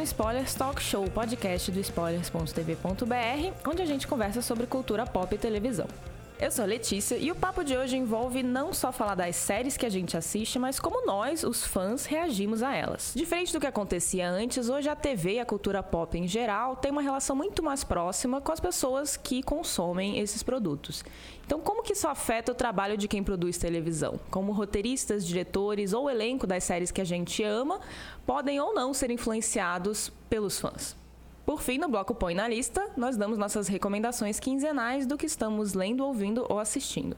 um Spoilers Talk Show, podcast do spoilers.tv.br, onde a gente conversa sobre cultura pop e televisão. Eu sou Letícia e o papo de hoje envolve não só falar das séries que a gente assiste, mas como nós, os fãs, reagimos a elas. Diferente do que acontecia antes, hoje a TV e a cultura pop em geral têm uma relação muito mais próxima com as pessoas que consomem esses produtos. Então, como que isso afeta o trabalho de quem produz televisão? Como roteiristas, diretores ou elenco das séries que a gente ama podem ou não ser influenciados pelos fãs? Por fim, no bloco Põe na Lista, nós damos nossas recomendações quinzenais do que estamos lendo, ouvindo ou assistindo.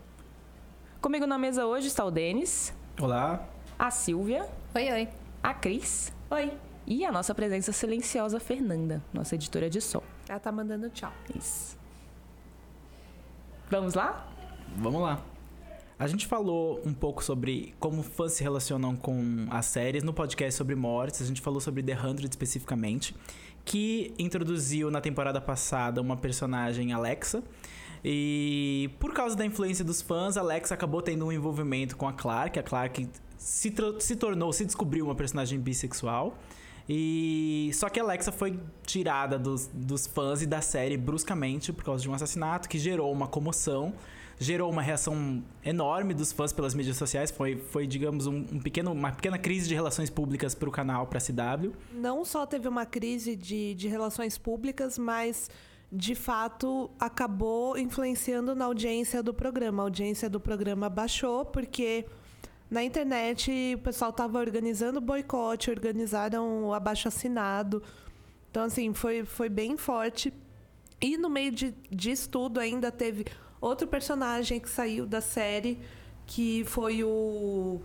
Comigo na mesa hoje está o Denis, Olá. a Silvia, Oi, oi. a Cris. Oi. E a nossa presença silenciosa, Fernanda, nossa editora de som. Ela tá mandando tchau. Isso. Vamos lá? Vamos lá. A gente falou um pouco sobre como fãs se relacionam com as séries no podcast sobre mortes. A gente falou sobre The Hundred especificamente, que introduziu na temporada passada uma personagem Alexa. E por causa da influência dos fãs, Alexa acabou tendo um envolvimento com a Clark. A Clark se, se tornou, se descobriu uma personagem bissexual. E só que Alexa foi tirada dos, dos fãs e da série bruscamente por causa de um assassinato que gerou uma comoção, gerou uma reação enorme dos fãs pelas mídias sociais. Foi, foi digamos, um, um pequeno, uma pequena crise de relações públicas para o canal, para a CW. Não só teve uma crise de, de relações públicas, mas de fato acabou influenciando na audiência do programa. A audiência do programa baixou porque na internet o pessoal estava organizando boicote, organizaram o abaixo assinado. Então, assim, foi, foi bem forte. E no meio de, disso tudo ainda teve outro personagem que saiu da série, que foi o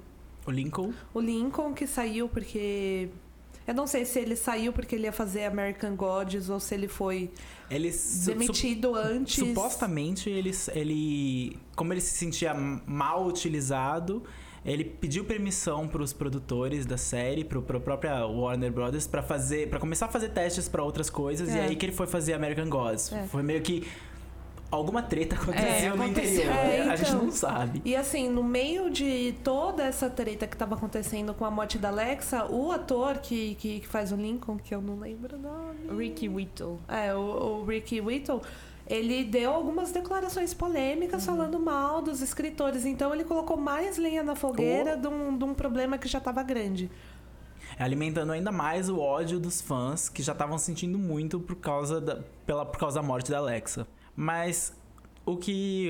O Lincoln. o Lincoln que saiu porque. Eu não sei se ele saiu porque ele ia fazer American Gods ou se ele foi Ele su- demitido antes. su- supostamente ele, ele, como ele se sentia mal utilizado, ele pediu permissão para os produtores da série, para a própria Warner Brothers, para fazer, para começar a fazer testes para outras coisas. E É. aí que ele foi fazer American Gods. É. Foi meio que alguma treta aconteceu no aconteceu. interior. É, A gente então. não sabe. E assim, no meio de toda essa treta que tava acontecendo com a morte da Alexa, o ator que, que, que faz o Lincoln, que eu não lembro o nome. Ricky Whittle. É, o, o Ricky Whittle, ele deu algumas declarações polêmicas falando mal dos escritores. Então ele colocou mais lenha na fogueira de, um, de um problema que já estava grande. alimentando ainda mais o ódio dos fãs que já estavam sentindo muito por causa da, pela, por causa da morte da Alexa. Mas o que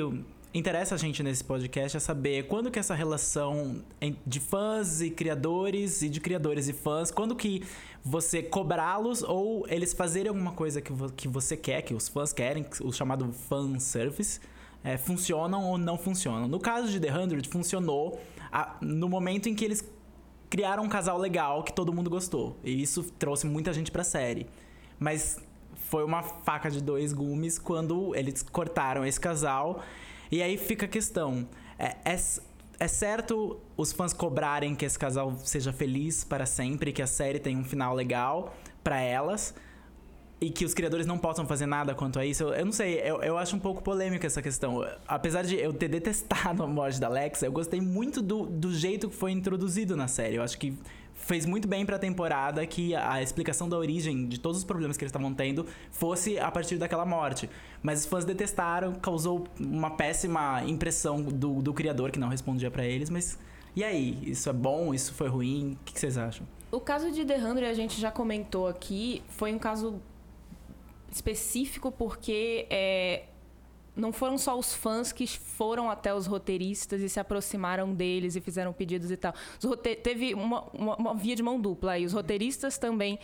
interessa a gente nesse podcast é saber quando que essa relação de fãs e criadores e de criadores e fãs, quando que você cobrá-los ou eles fazerem alguma coisa que, vo- que você quer, que os fãs querem, o chamado fan service, é, funcionam ou não funcionam. No caso de The 100, funcionou a- no momento em que eles criaram um casal legal que todo mundo gostou. E isso trouxe muita gente pra série. Mas foi uma faca de dois gumes quando eles cortaram esse casal. E aí fica a questão: é, é, é certo os fãs cobrarem que esse casal seja feliz para sempre, que a série tenha um final legal pra elas? E que os criadores não possam fazer nada quanto a isso. Eu, eu não sei, eu, eu acho um pouco polêmica essa questão. Apesar de eu ter detestado a morte da Alexa, eu gostei muito do, do jeito que foi introduzido na série. Eu acho que fez muito bem pra temporada que a, explicação da origem de todos os problemas que eles estavam tendo fosse a partir daquela morte. Mas os fãs detestaram, causou uma péssima impressão do, do criador que não respondia pra eles. Mas e aí? Isso é bom? Isso foi ruim? O que, vocês acham? O caso de The 100, a gente já comentou aqui, foi um caso específico porque é, não foram só os fãs que foram até os roteiristas e se aproximaram deles e fizeram pedidos e tal. Teve uma, uma- uma via de mão dupla aí. Os roteiristas também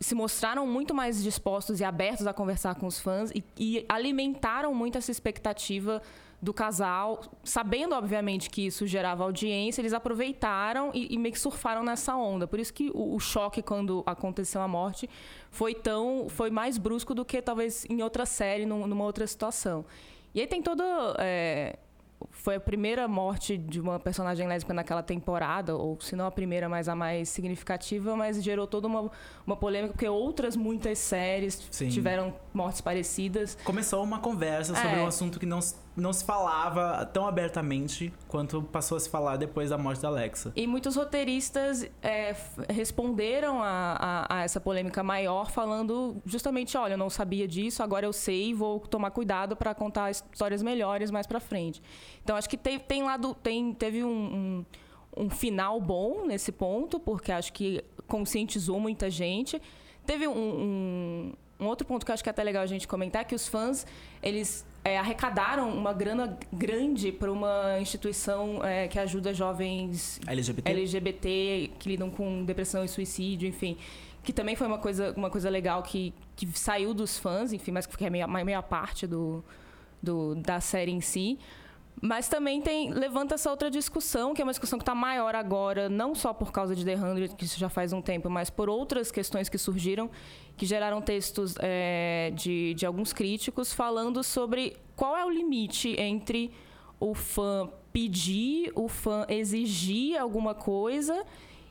se mostraram muito mais dispostos e abertos a conversar com os fãs e, e alimentaram muito essa expectativa do casal, sabendo, obviamente, que isso gerava audiência, eles aproveitaram e, e meio que surfaram nessa onda. Por isso que o, o, choque quando aconteceu a morte foi tão. foi mais brusco do que talvez em outra série, num, numa outra situação. E aí tem todo. É, foi a primeira morte de uma personagem lésbica naquela temporada, ou se não a primeira, mas a mais significativa, mas gerou toda uma, uma polêmica, porque outras muitas séries Sim. tiveram mortes parecidas. Começou uma conversa sobre é. um assunto que não não se falava tão abertamente quanto passou a se falar depois da morte da Alexa. E muitos roteiristas é, responderam a, a, a, essa polêmica maior, falando justamente: olha, eu não sabia disso, agora eu sei, vou tomar cuidado para contar histórias melhores mais para frente. Então, acho que tem, tem lado, tem, teve um, um, um final bom nesse ponto, porque acho que conscientizou muita gente. Teve um, um, um outro ponto que acho que é até legal a gente comentar, que os fãs, eles é, arrecadaram uma grana grande para uma instituição é, que ajuda jovens LGBT? LGBT que lidam com depressão e suicídio, enfim. Que também foi uma coisa, uma coisa legal que, que saiu dos fãs, enfim, mas que é meia, meia parte do, do, da série em si. Mas também tem levanta essa outra discussão, que é uma discussão que está maior agora, não só por causa de The Hundred, que isso já faz um tempo, mas por outras questões que surgiram, que geraram textos é, de, de alguns críticos falando sobre qual é o limite entre o fã pedir, o fã exigir alguma coisa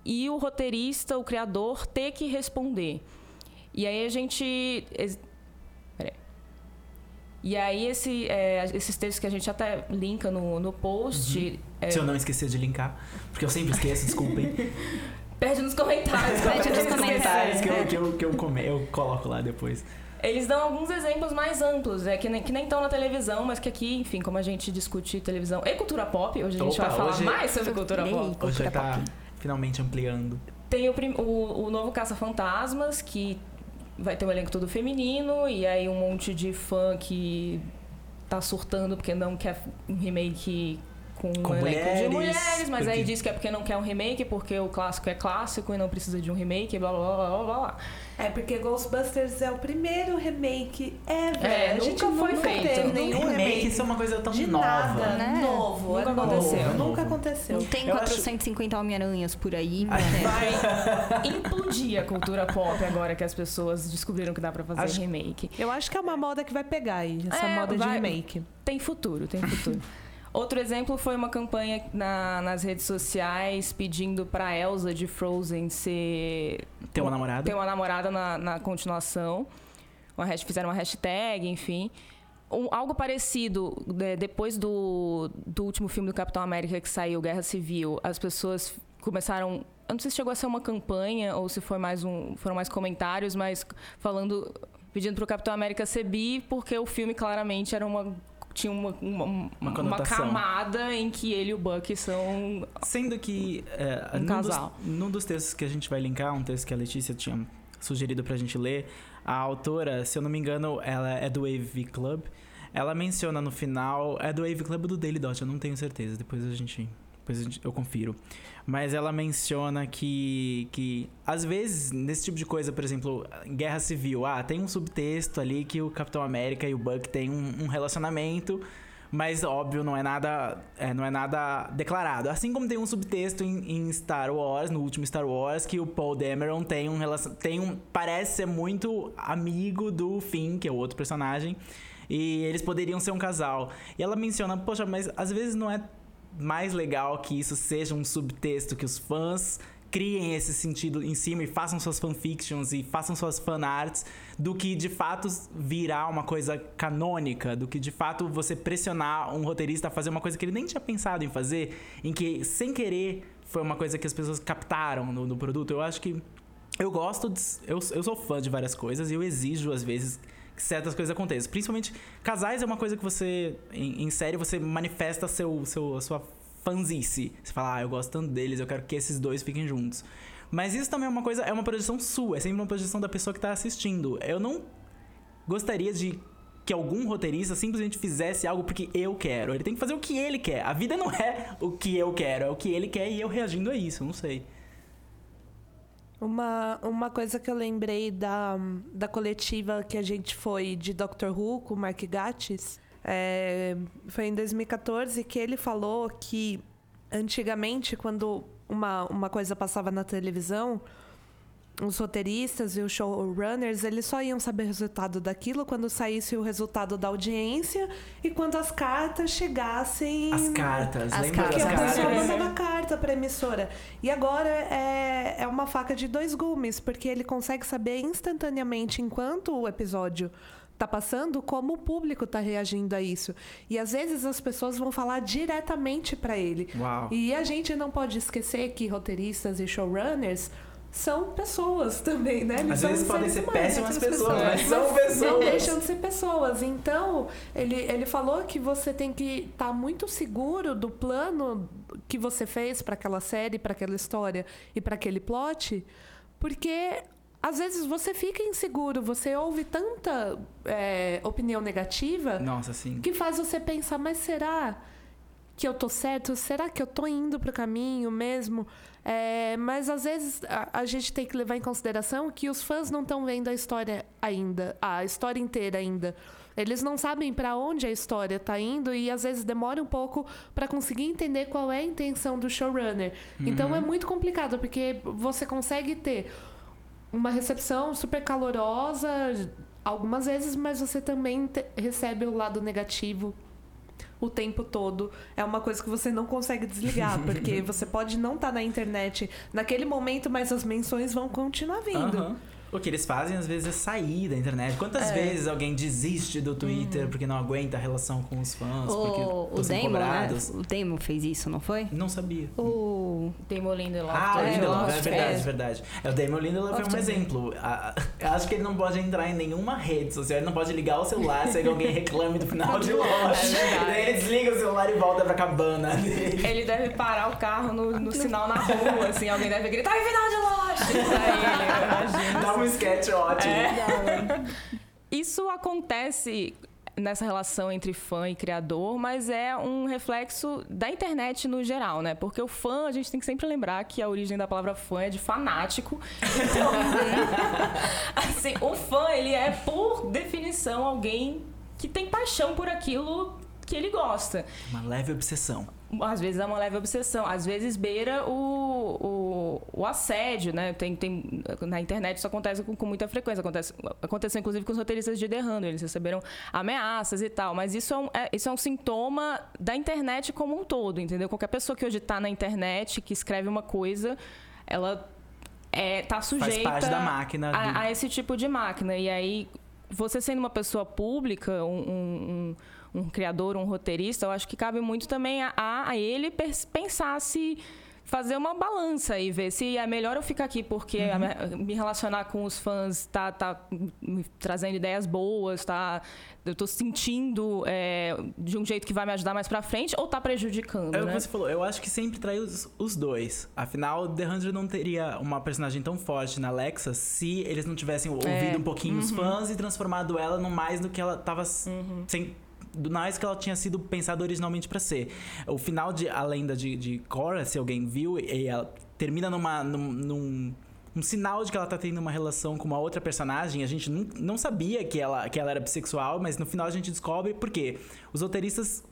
e o roteirista, o criador, ter que responder. E aí a gente e aí, esse, é, esses textos que a gente até linka no, no post. Uhum. É... Se eu não esquecer de linkar, porque eu sempre esqueço, desculpem. Perde nos comentários. Perde nos comentários que, eu, que, eu, que eu, come, eu coloco lá depois. Eles dão alguns exemplos mais amplos, é, que nem, que nem estão na televisão, mas que aqui, enfim, como a gente discute televisão e cultura pop, hoje a gente Opa, vai falar hoje... mais sobre cultura pop. Hoje já tá finalmente ampliando. Tem o, o, o novo Caça-Fantasmas, que vai ter um elenco todo feminino e aí um monte de fã que tá surtando porque não quer um remake com, com um elenco mulheres, de mulheres, mas porque... aí diz que é porque não quer um remake, porque o clássico é clássico e não precisa de um remake, blá blá blá blá blá. É porque Ghostbusters é o primeiro remake ever. É, a gente nunca foi feito. Teve nenhum remake, remake. Isso é uma coisa tão de nova. Nada, né? Novo. Nunca é aconteceu. Novo. Nunca aconteceu. Não tem 450 acho... Homem-Aranhas por aí. Né? Vai implodir a cultura pop agora que as pessoas descobriram que dá pra fazer acho... remake. Eu acho que é uma moda que vai pegar aí, essa é, moda vai... de remake. Tem futuro, tem futuro. Outro exemplo foi uma campanha na, nas redes sociais pedindo para Elsa de Frozen ser ter uma namorada, ter uma namorada na, na continuação. Uma, fizeram uma hashtag, enfim. Um, algo parecido de, depois do, do último filme do Capitão América que saiu, Guerra Civil, as pessoas começaram eu não sei se chegou a ser uma campanha ou se foi mais um, foram mais comentários, mas falando, pedindo para o Capitão América ser bi, porque o filme claramente era uma tinha uma, uma, uma, uma, camada em que ele e o Buck são. Sendo que. É, um num casal. Dos, num dos textos que a gente vai linkar, um texto que a Letícia tinha sugerido pra gente ler, a autora, se eu não me engano, ela é do Wave Club. Ela menciona no final. É do Wave Club ou do Daily Dot, eu não tenho certeza. Depois a gente. Depois eu confiro. Mas ela menciona que, que, às vezes, nesse tipo de coisa, por exemplo, guerra civil, ah, tem um subtexto ali que o Capitão América e o Buck têm um, um relacionamento, mas óbvio, não é nada, é, não é nada declarado. Assim como tem um subtexto em, em, Star Wars, no último Star Wars, que o Paul Dameron tem um relação, tem um, parece ser muito amigo do Finn, que é o outro personagem. E eles poderiam ser um casal. E ela menciona, poxa, mas às vezes não é mais legal que isso seja um subtexto que os fãs criem esse sentido em cima e façam suas fanfictions e façam suas fanarts do que de fato virar uma coisa canônica, do que de fato você pressionar um roteirista a fazer uma coisa que ele nem tinha pensado em fazer, em que sem querer foi uma coisa que as pessoas captaram no, no produto. Eu acho que eu gosto, de, eu, eu sou fã de várias coisas e eu exijo às vezes certas coisas aconteçam. Principalmente, casais é uma coisa que você, em, em série, você manifesta seu, seu, a sua fanzice. Você fala, ah, eu gosto tanto deles, eu quero que esses dois fiquem juntos. Mas isso também é uma coisa, é uma projeção sua, é sempre uma projeção da pessoa que tá assistindo. Eu não gostaria de que algum roteirista simplesmente fizesse algo porque eu quero. Ele tem que fazer o que ele quer. A vida não é o que eu quero, é o que ele quer e eu reagindo a isso, não sei. Uma, uma coisa que eu lembrei da, da coletiva que a gente foi de Doctor Who com o Mark Gatiss, É, foi em 2014 que ele falou que antigamente, quando uma, uma coisa passava na televisão, os roteiristas e os showrunners, eles só iam saber o resultado daquilo quando saísse o resultado da audiência e quando as cartas chegassem. As cartas, As lembra Porque das a cartas. pessoa cartas? mandava carta pra emissora. E agora é, é uma faca de dois gumes, porque ele consegue saber instantaneamente, enquanto o episódio tá passando, como o público tá reagindo a isso. E às vezes as pessoas vão falar diretamente pra ele. Uau. E a gente não pode esquecer que roteiristas e showrunners são pessoas também, né? Eles Às são vezes podem ser humanos, péssimas outras pessoas, mas são Não pessoas. deixam de ser pessoas. Então, ele, ele falou que você tem que estar muito seguro do plano que você fez para aquela série, para aquela história e para aquele plot, porque às vezes você fica inseguro, você ouve tanta é, opinião negativa Nossa, que faz você pensar, mas será que eu tô certo? Será que eu tô indo pro caminho mesmo? É, mas às vezes a, a gente tem que levar em consideração que os fãs não estão vendo a história ainda, a história inteira ainda. Eles não sabem para onde a história tá indo e às vezes demora um pouco para conseguir entender qual é a intenção do showrunner. Então é muito complicado porque você consegue ter uma recepção super calorosa algumas vezes, mas você também recebe o lado negativo o tempo todo. É uma coisa que você não consegue desligar, porque você pode não estar na internet naquele momento, mas as menções vão continuar vindo. Aham. O que eles fazem às vezes é sair da internet. Quantas É. vezes alguém desiste do Twitter Uhum. porque não aguenta a relação com os fãs, porque O, estão o Damon, né? O Damon fez isso, não foi? Não sabia. O... Damon Lindelof. Ah, o é, Lindelof, é Lost, verdade, é. verdade. É, o Damon Lindelof é um exemplo. A- Eu acho que ele não pode entrar em nenhuma rede social, ele não pode ligar o celular se alguém reclame do final de. É verdade. Daí ele desliga o celular e volta pra cabana dele. Ele deve parar o carro no, no sinal na rua, assim, alguém deve gritar, "Ai, final de Lost! Ele. Dá um sketch ótimo. Isso acontece nessa relação entre fã e criador, mas é um reflexo da internet no geral, né? Porque o fã, a gente tem que sempre lembrar que a origem da palavra fã é de fanático. Então, assim, o fã, ele é, por definição, alguém que tem paixão por aquilo que ele gosta. Uma leve obsessão. Às vezes é uma leve obsessão, às vezes beira o, o, o assédio, né? Tem, tem, na internet isso acontece com, com muita frequência. Acontece, aconteceu inclusive com os roteiristas de The Handle, eles receberam ameaças e tal. Mas isso é, um, é- isso é um sintoma da internet como um todo, entendeu? Qualquer pessoa que hoje está na internet, que escreve uma coisa, ela é, tá sujeita parte da máquina do- a, a esse tipo de máquina. E aí, você sendo uma pessoa pública, um, um- um- um criador, um roteirista, eu acho que cabe muito também a, a- ele pensar se fazer uma balança e ver se é melhor eu ficar aqui porque a me- relacionar com os fãs tá, tá me trazendo ideias boas, tá eu tô sentindo é, de um jeito que vai me ajudar mais pra frente ou tá prejudicando, É o que né? você falou, eu acho que sempre trai os, os dois. Afinal, The Hundred não teria uma personagem tão forte na Alexa se eles não tivessem ouvido É. um pouquinho os fãs e transformado ela no mais do que ela tava s- sem. Do mais que ela tinha sido pensada originalmente pra ser. O final de A Lenda de, de Korra, se alguém viu, e ela termina numa, num, num- um sinal de que ela tá tendo uma relação com uma outra personagem. A gente não, não sabia que ela, que ela era bissexual, mas no final a gente descobre por quê. Os roteiristas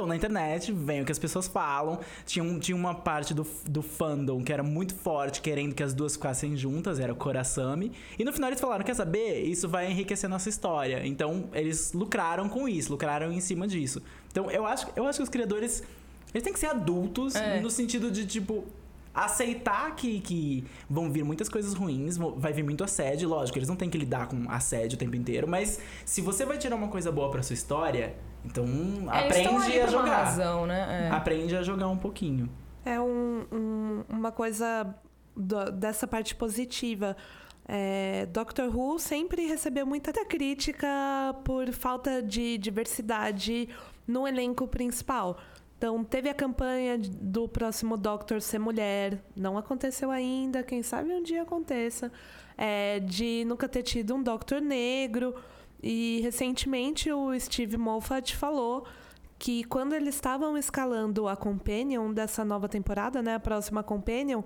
estão na internet, veem o que as pessoas falam. Tinha, um- tinha uma parte do, do fandom que era muito forte, querendo que as duas ficassem juntas, era o Korasami. E no final eles falaram: quer saber? Isso vai enriquecer nossa história. Então eles lucraram com isso, lucraram em cima disso. Então eu acho, eu acho que os criadores. Eles têm que ser adultos É. no sentido de, tipo. Aceitar que, que vão vir muitas coisas ruins, vai vir muito assédio, lógico, eles não têm que lidar com assédio o tempo inteiro, mas se você vai tirar uma coisa boa pra sua história, então É, aprende a jogar. razão, né? É. Aprende a jogar um pouquinho. É um- um- uma coisa do- dessa parte positiva. É, Doctor Who sempre recebeu muita crítica por falta de diversidade no elenco principal. Então, teve a campanha do próximo Doctor ser mulher. Não aconteceu ainda, quem sabe um dia aconteça. É, de nunca ter tido um Doctor negro. E recentemente o Steve Moffat falou que quando eles estavam escalando a Companion dessa nova temporada, né, a próxima Companion,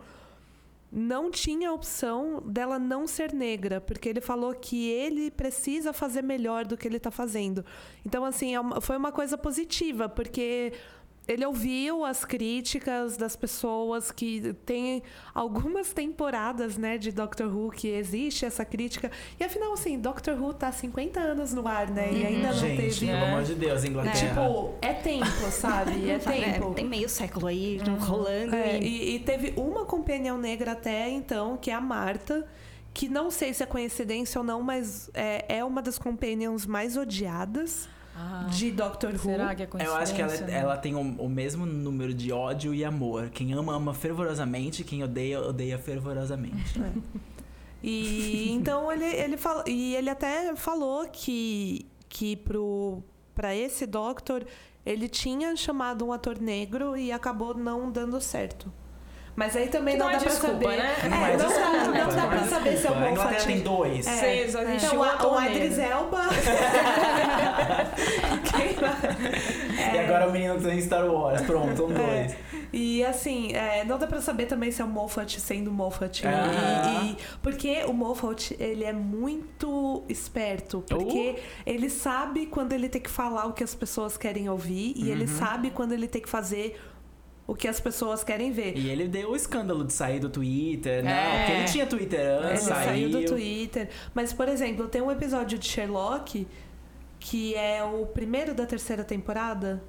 não tinha opção dela não ser negra, porque ele falou que ele precisa fazer melhor do que ele está fazendo. Então, assim, é foi uma coisa positiva, porque ele ouviu as críticas das pessoas que tem algumas temporadas, né, de Doctor Who que existe essa crítica. E afinal, assim, Doctor Who tá há 50 anos no ar, né? E ainda não Gente, teve. pelo amor de Deus, Inglaterra. Tipo, é tempo, sabe? É tempo. É, tem meio século aí rolando. É, e... e, e teve uma companion negra até então, que é a Marta, que não sei se é coincidência ou não, mas é, é uma das companions mais odiadas de Doctor Who. Será que é coincidência? Eu acho que ela, né? ela tem o, o mesmo número de ódio e amor. Quem ama, ama fervorosamente. Quem odeia, odeia fervorosamente. E então ele, ele fala, e ele até falou que que pro para esse Doctor ele tinha chamado um ator negro e acabou não dando certo. Mas aí também não, não é dá pra desculpa, saber. né? É, Não não, é dá- desculpa, não dá não é pra saber se é o. A Inglaterra Moffat. tem dois. É. Só existe Então, um o negro. Idris Elba. E agora o menino tem Star Wars. Pronto, são É. dois. E assim, é, não dá pra saber também se é o Moffat sendo Moffat. Ah. E, e- porque o Moffat, ele é muito esperto. Porque ele sabe quando ele tem que falar o que as pessoas querem ouvir. E ele sabe quando ele tem que fazer o que as pessoas querem ver. E ele deu o escândalo de sair do Twitter, né? É. Porque ele tinha Twitter Ele antes, saiu do Twitter. Mas, por exemplo, tem um episódio de Sherlock que é o primeiro da terceira temporada.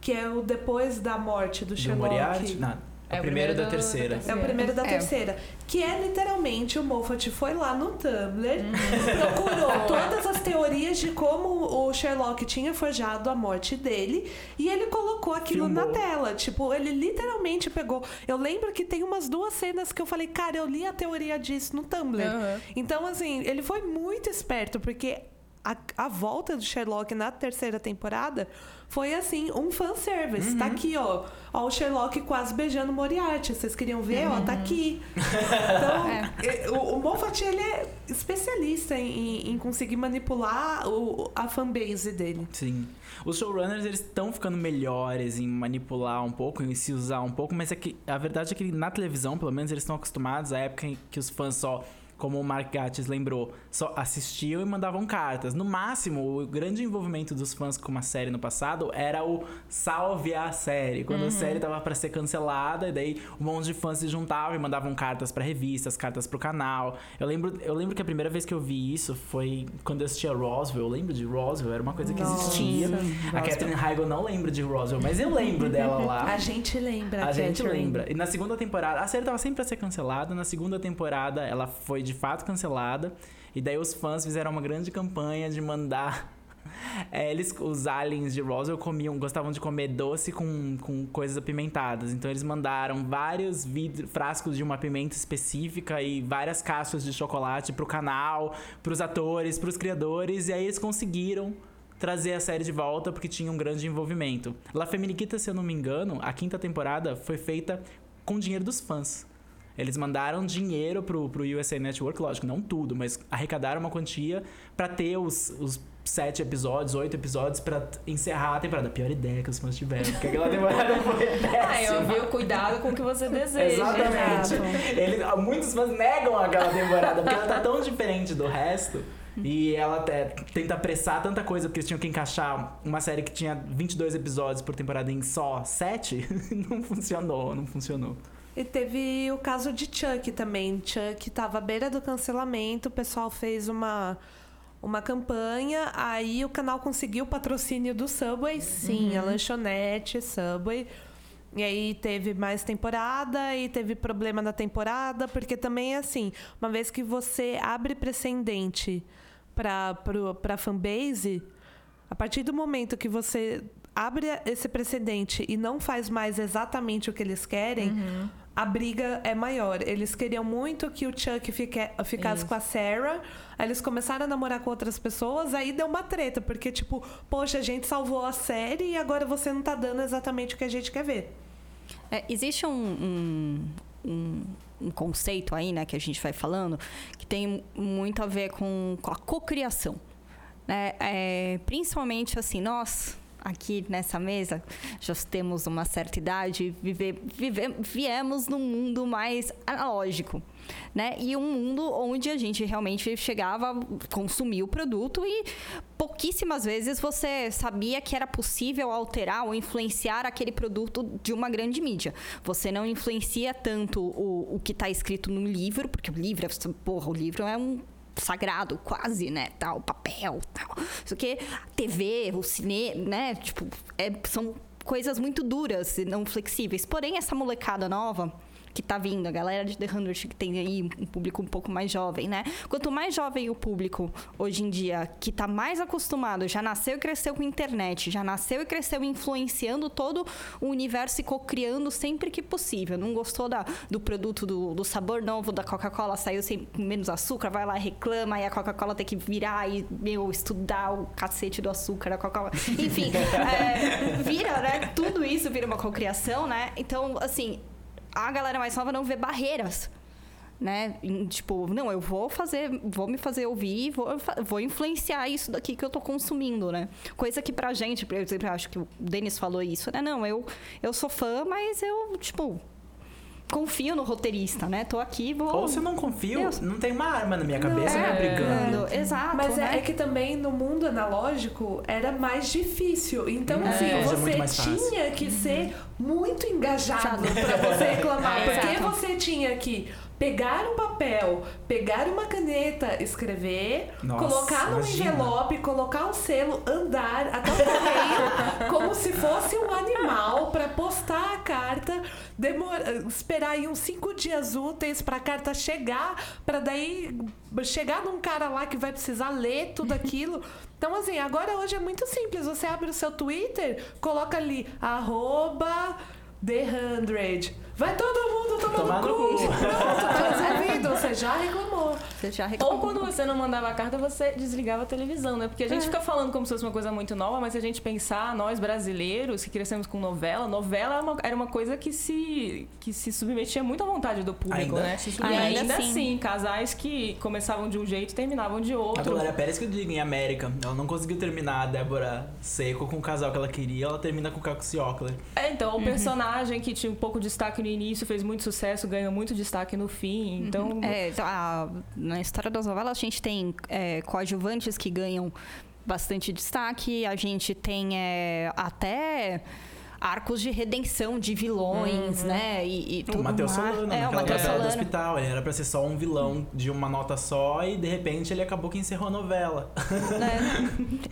Que é o depois da morte do Do Sherlock. Moriarty? Não, É o primeiro primeiro da terceira. É o primeiro da É. terceira. Que é literalmente o Moffat foi lá no Tumblr, Uhum. procurou todas as teorias de como o Sherlock tinha forjado a morte dele e ele colocou aquilo Filmou. na tela. Tipo, ele literalmente pegou. Eu lembro que tem umas duas cenas que eu falei, cara, eu li a teoria disso no Tumblr. Aham. Então, assim, ele foi muito esperto, porque a, a volta do Sherlock na terceira temporada foi assim, um fanservice. Uhum. Tá aqui, ó. Ó, o Sherlock quase beijando Moriarty. Vocês queriam ver? Ó, Uhum. tá aqui. Então, eh, o, o Moffat, ele é especialista em, em conseguir manipular o, a fanbase dele. Sim. Os showrunners, eles estão ficando melhores em manipular um pouco, em se usar um pouco, mas é que a verdade é que na televisão, pelo menos, eles estão acostumados à época em que os fãs só, como o Mark Gatiss lembrou, só assistiam e mandavam cartas. No máximo, o grande envolvimento dos fãs com uma série no passado era o salve a série, quando a série tava para ser cancelada, e daí um monte de fãs se juntavam e mandavam cartas pra revistas, cartas pro canal. Eu lembro, eu lembro que a primeira vez que eu vi isso foi quando eu assistia Roswell. Eu lembro de Roswell, era uma coisa que Nossa. existia. A Catherine Heigl não lembra de Roswell, mas eu lembro dela lá. A gente lembra, A gente Catherine. lembra. E na segunda temporada, a série tava sempre pra ser cancelada. Na segunda temporada, ela foi de fato cancelada. E daí os fãs fizeram uma grande campanha de mandar. É, eles, os aliens de Roswell comiam, gostavam de comer doce com, com coisas apimentadas. Então eles mandaram vários vidro, frascos de uma pimenta específica e várias caixas de chocolate pro canal, pros atores, pros criadores. E aí eles conseguiram trazer a série de volta porque tinha um grande envolvimento. La Feminiquita, se eu não me engano, a quinta temporada foi feita com dinheiro dos fãs. Eles mandaram dinheiro pro, pro USA Network, lógico, não tudo, mas arrecadaram uma quantia pra ter os, os sete episódios, oito episódios pra encerrar a temporada. Pior ideia que os fãs tiveram, porque aquela temporada foi Ah, eu péssima. vi o cuidado com o que você deseja. Exatamente. Exato. Ele, muitos fãs negam aquela temporada, porque ela tá tão diferente do resto. E ela até tenta apressar tanta coisa, porque eles tinham que encaixar uma série que tinha 22 episódios por temporada em só 7. não funcionou, não funcionou. E teve o caso de Chuck também. Chuck tava à beira do cancelamento, o pessoal fez uma, uma campanha, aí o canal conseguiu o patrocínio do Subway, sim, a lanchonete Subway. E aí teve mais temporada e teve problema na temporada, porque também é assim, uma vez que você abre precedente para para fanbase, a partir do momento que você abre esse precedente e não faz mais exatamente o que eles querem, a briga é maior. Eles queriam muito que o Chuck fique, ficasse Isso. com a Sarah. Aí eles começaram a namorar com outras pessoas, aí deu uma treta, porque tipo, poxa, a gente salvou a série e agora você não tá dando exatamente o que a gente quer ver. É, existe um, um, um- um conceito aí, né, que a gente vai falando, que tem muito a ver com, com a cocriação. Né? É, principalmente assim, nós, aqui nessa mesa já temos uma certa idade, vive, vive, viemos num mundo mais analógico. Né? E um mundo onde a gente realmente chegava, consumia o produto e pouquíssimas vezes você sabia que era possível alterar ou influenciar aquele produto de uma grande mídia. Você não influencia tanto o, o que está escrito no livro, porque o livro, é, porra, o livro é um sagrado, quase, né? Tal, papel, tal. Isso que TV, o cinema, né? Tipo, é, são coisas muito duras e não flexíveis. Porém, essa molecada nova que tá vindo, a galera de The Hundred que tem aí um público um pouco mais jovem, né? Quanto mais jovem o público hoje em dia, que tá mais acostumado, já nasceu e cresceu com internet, já nasceu e cresceu influenciando todo o universo e co-criando sempre que possível. Não gostou da, do produto, do, do sabor novo da Coca-Cola, saiu sem menos açúcar, vai lá e reclama, e a Coca-Cola tem que virar e, meu, estudar o cacete do açúcar da Coca-Cola. Enfim, é, vira, né? Tudo isso vira uma cocriação, né? Então, assim, a galera mais nova não vê barreiras. Né? Tipo, não, eu vou fazer, vou me fazer ouvir, vou, vou influenciar isso daqui que eu tô consumindo, né? Coisa que pra gente, por exemplo, acho que o Denis falou isso, né? Não, eu, eu sou fã, mas eu, tipo, confio no roteirista, né? Tô aqui, vou. Ou se eu não confio, eu... não tem uma arma na minha cabeça não, me brigando. É, exato. Mas né? é, é, que também no mundo analógico era mais difícil. Então, é, assim, é você tinha que ser muito engajado para você tinha que pegar um papel, pegar uma caneta, escrever, Nossa, colocar num envelope, colocar um selo, andar até o correio como se fosse um animal para postar a carta, demora, esperar aí uns cinco dias úteis para a carta chegar, para daí chegar num cara lá que vai precisar ler tudo aquilo. Então, assim, agora hoje é muito simples. Você abre o seu Twitter, coloca ali, arroba The Hundred. Vai todo mundo tomar, tomar no, cu. Pronto, tá resolvido. Você já reclamou. Você já reclamou. Ou quando você não mandava a carta, você desligava a televisão, né? Porque a gente é. fica falando como se fosse uma coisa muito nova, mas se a gente pensar, nós brasileiros que crescemos com novela, novela era uma, era uma coisa que se, que se submetia muito à vontade do público, ainda né? Se e ainda assim. assim, casais que começavam de um jeito e terminavam de outro. A Glória Pérez que eu digo em América, ela não conseguiu terminar a Débora Seco com o casal que ela queria, ela termina com o Caco Ciocler. É, então, o uhum. personagem que tinha um pouco de destaque no início fez muito sucesso, ganhou muito destaque no fim. Uhum. Então. É, então, a, na história das novelas, a gente tem é, coadjuvantes que ganham bastante destaque, a gente tem é, até arcos de redenção de vilões, uhum. né? E, e tudo o Matheus Solano, é, o Matheus Solano. do hospital, ele era pra ser só um vilão de uma nota só e de repente ele acabou que encerrou a novela.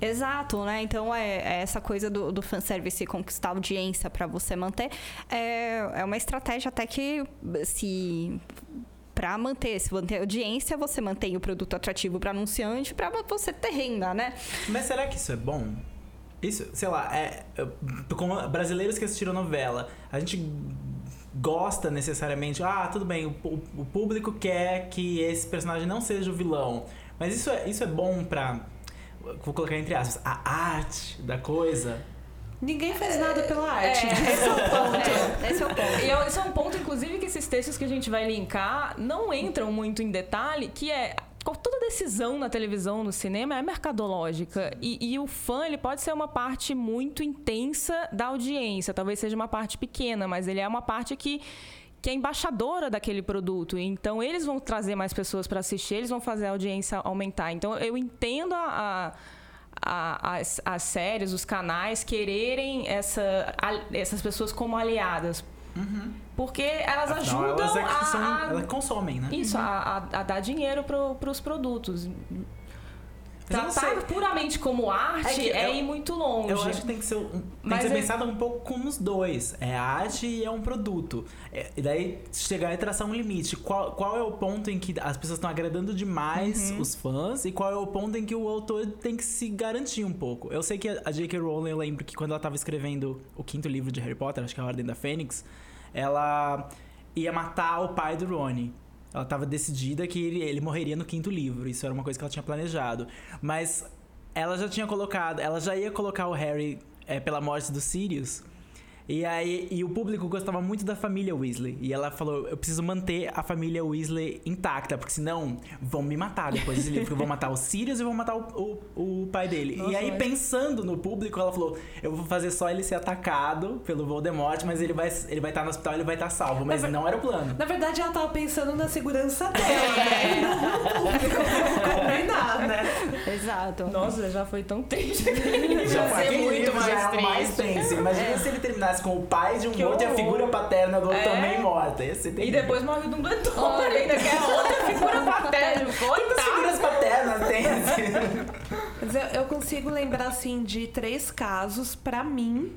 É, exato, né? Então é, é, essa coisa do, do fanservice conquistar audiência para você manter. É, é uma estratégia até que se para manter, se manter audiência, você mantém o produto atrativo para anunciante, para você ter renda, né? Mas será que isso é bom? Isso, sei lá, é, como brasileiros que assistiram novela, a gente gosta necessariamente, ah, tudo bem, o, o, público quer que esse personagem não seja o vilão. Mas isso é, isso é bom pra, vou colocar entre aspas, a arte da coisa. Ninguém fez nada pela arte. É, esse é o ponto. É, esse é o ponto. E esse é um ponto, inclusive, que esses textos que a gente vai linkar não entram muito em detalhe, que é toda decisão na televisão, no cinema, é mercadológica. E, e, o fã, ele pode ser uma parte muito intensa da audiência. Talvez seja uma parte pequena, mas ele é uma parte que, que é embaixadora daquele produto. Então, eles vão trazer mais pessoas para assistir, eles vão fazer a audiência aumentar. Então, eu entendo a, a as, as, séries, os canais quererem essa, a, essas pessoas como aliadas. Uhum. Porque elas Afinal, ajudam elas é são, a, Elas consomem, né? Isso, uhum. a, a, dar dinheiro para os produtos. Tratar puramente como arte é, é, ir muito longe. Eu acho que tem que ser, tem que ser é... pensado um pouco como os dois. É arte e é um produto. É, e daí chegar e traçar um limite. Qual, qual é o ponto em que as pessoas estão agradando demais uhum. os fãs e qual é o ponto em que o autor tem que se garantir um pouco. Eu sei que a J.K. Rowling, eu lembro que quando ela estava escrevendo o quinto livro de Harry Potter, acho que é a Ordem da Fênix, ela ia matar o pai do Rony. Ela estava decidida que ele, ele morreria no quinto livro. Isso era uma coisa que ela tinha planejado. Mas ela já tinha colocado, ela já ia colocar o Harry é, pela morte do Sirius. E aí, e o público gostava muito da família Weasley. E ela falou: eu preciso manter a família Weasley intacta, porque senão vão me matar depois desse livro. Porque vão matar o Sirius e vão matar o, o, o pai dele. Nossa, e aí, mas- pensando no público, ela falou: eu vou fazer só ele ser atacado pelo Voldemort, mas ele vai ele vai estar no hospital, ele vai estar salvo. Mas ver- não era o plano. Na verdade, ela tava pensando na segurança dela, né? E não no público, vamos combinar, né? Exato. Nossa, já foi tão triste. Já foi muito já mais triste. tenso. Imagina se ele terminasse com o pai de um Que morto e a figura paterna do outro É. também morta. Ia ser E depois morre o Dumbledore, ainda quer outra figura paterna. Quantas figuras paternas tem? assim? Mas eu, eu consigo lembrar, assim, de três casos, pra mim,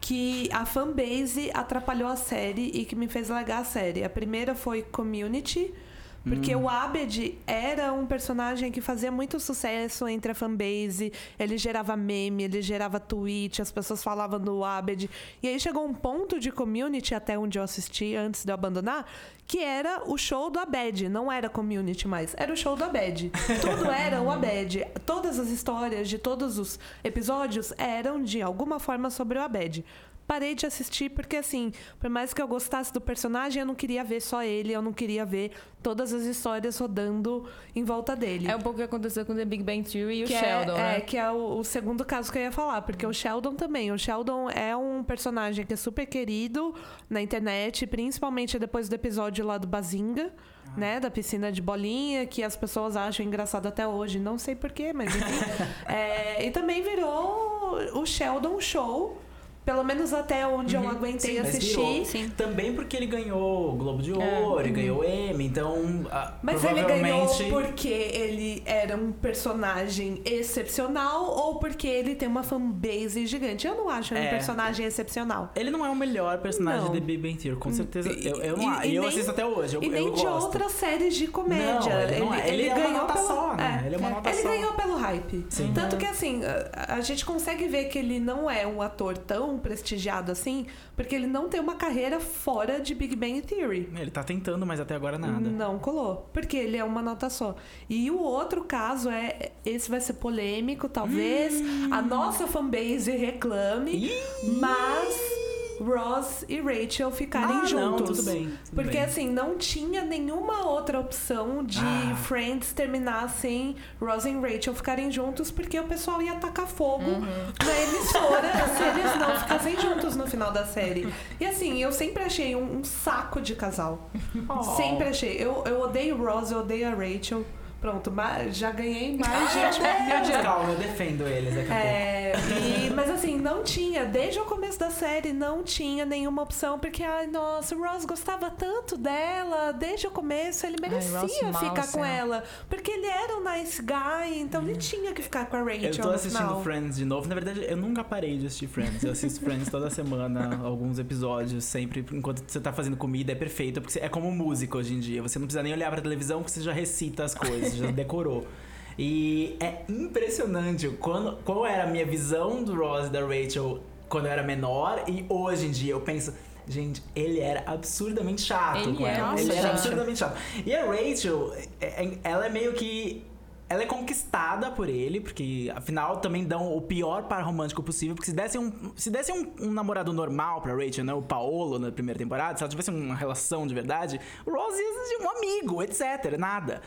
que a fanbase atrapalhou a série e que me fez largar a série. A primeira foi Community, porque o Abed era um personagem que fazia muito sucesso entre a fanbase. Ele gerava meme, ele gerava tweet, as pessoas falavam do Abed. E aí chegou um ponto de Community, até onde eu assisti antes de eu abandonar, que era o show do Abed. Não era Community mais, era o show do Abed. Tudo era o Abed. Todas as histórias de todos os episódios eram de alguma forma sobre o Abed. Parei de assistir porque, assim, por mais que eu gostasse do personagem, eu não queria ver só ele, eu não queria ver todas as histórias rodando em volta dele. É um pouco o que aconteceu com The Big Bang Theory e o Que Sheldon, é, né? é, que é o, o segundo caso que eu ia falar, porque o Sheldon também. O Sheldon é um personagem que é super querido na internet, principalmente depois do episódio lá do Bazinga, né? Da piscina de bolinha, que as pessoas acham engraçado até hoje. Não sei porquê, mas enfim. É, e também virou o Sheldon Show. Pelo menos até onde eu aguentei Sim, mas assistir. virou. Sim. Também porque ele ganhou o Globo de Ouro, ele ganhou Emmy, então Mas ele ganhou provavelmente... porque ele era um personagem excepcional ou porque ele tem uma fanbase gigante? Eu não acho ele um É. personagem excepcional. Ele não é o melhor personagem Não. de The Big Bang Theory, com certeza. E- Eu, eu, e- não, e e eu nem- assisto até hoje, eu, e nem eu de gosto. outras séries de comédia. Não, ele não é. Ele é uma nota pelo, só, né? Ele é uma nota ele só. ganhou pelo hype. Sim. Tanto que assim, a, a gente consegue ver que ele não é um ator tão prestigiado assim, porque ele não tem uma carreira fora de Big Bang Theory. Ele tá tentando, mas até agora nada. Não colou, porque ele é uma nota só. E o outro caso é, esse vai ser polêmico, talvez. Hum. A nossa fanbase reclame, mas Ross e Rachel ficarem Ah, não, juntos. tudo bem, tudo porque bem. assim, não tinha nenhuma outra opção de Ah. Friends terminar sem Ross e Rachel ficarem juntos, porque o pessoal ia tacar fogo na emissora se eles não ficassem juntos no final da série. E assim, eu sempre achei um, um saco de casal. Oh. Sempre achei. Eu, eu odeio Ross, eu odeio a Rachel. Pronto, já ganhei mais gente me odiando. Calma, eu defendo eles daqui a pouco. É, e- mas assim, não tinha, desde o começo da série, não tinha nenhuma opção, porque, ai, nossa, o Ross gostava tanto dela, desde o começo, ele merecia Ross ficar Mouse, com né? ela, porque ele era um nice guy, então ele tinha que ficar com a Rachel Eu tô no assistindo final. Friends de novo. Na verdade, eu nunca parei de assistir Friends. Eu assisto Friends toda semana, alguns episódios, sempre enquanto você tá fazendo comida. É perfeito, porque é como música hoje em dia. Você não precisa nem olhar pra televisão, porque você já recita as coisas, já decorou. E é impressionante quando, qual era a minha visão do Ross e da Rachel quando eu era menor e hoje em dia eu penso. Gente, ele era absurdamente chato Ele com é, ela. nossa, ele era gente. absurdamente chato. E a Rachel, é- é- ela é meio que ela é conquistada por ele, porque afinal também dão o pior par romântico possível. Porque se desse um, se desse um, um namorado normal pra Rachel, né? O Paolo na primeira temporada, se ela tivesse uma relação de verdade, o Ross ia ser um amigo, etc. Nada.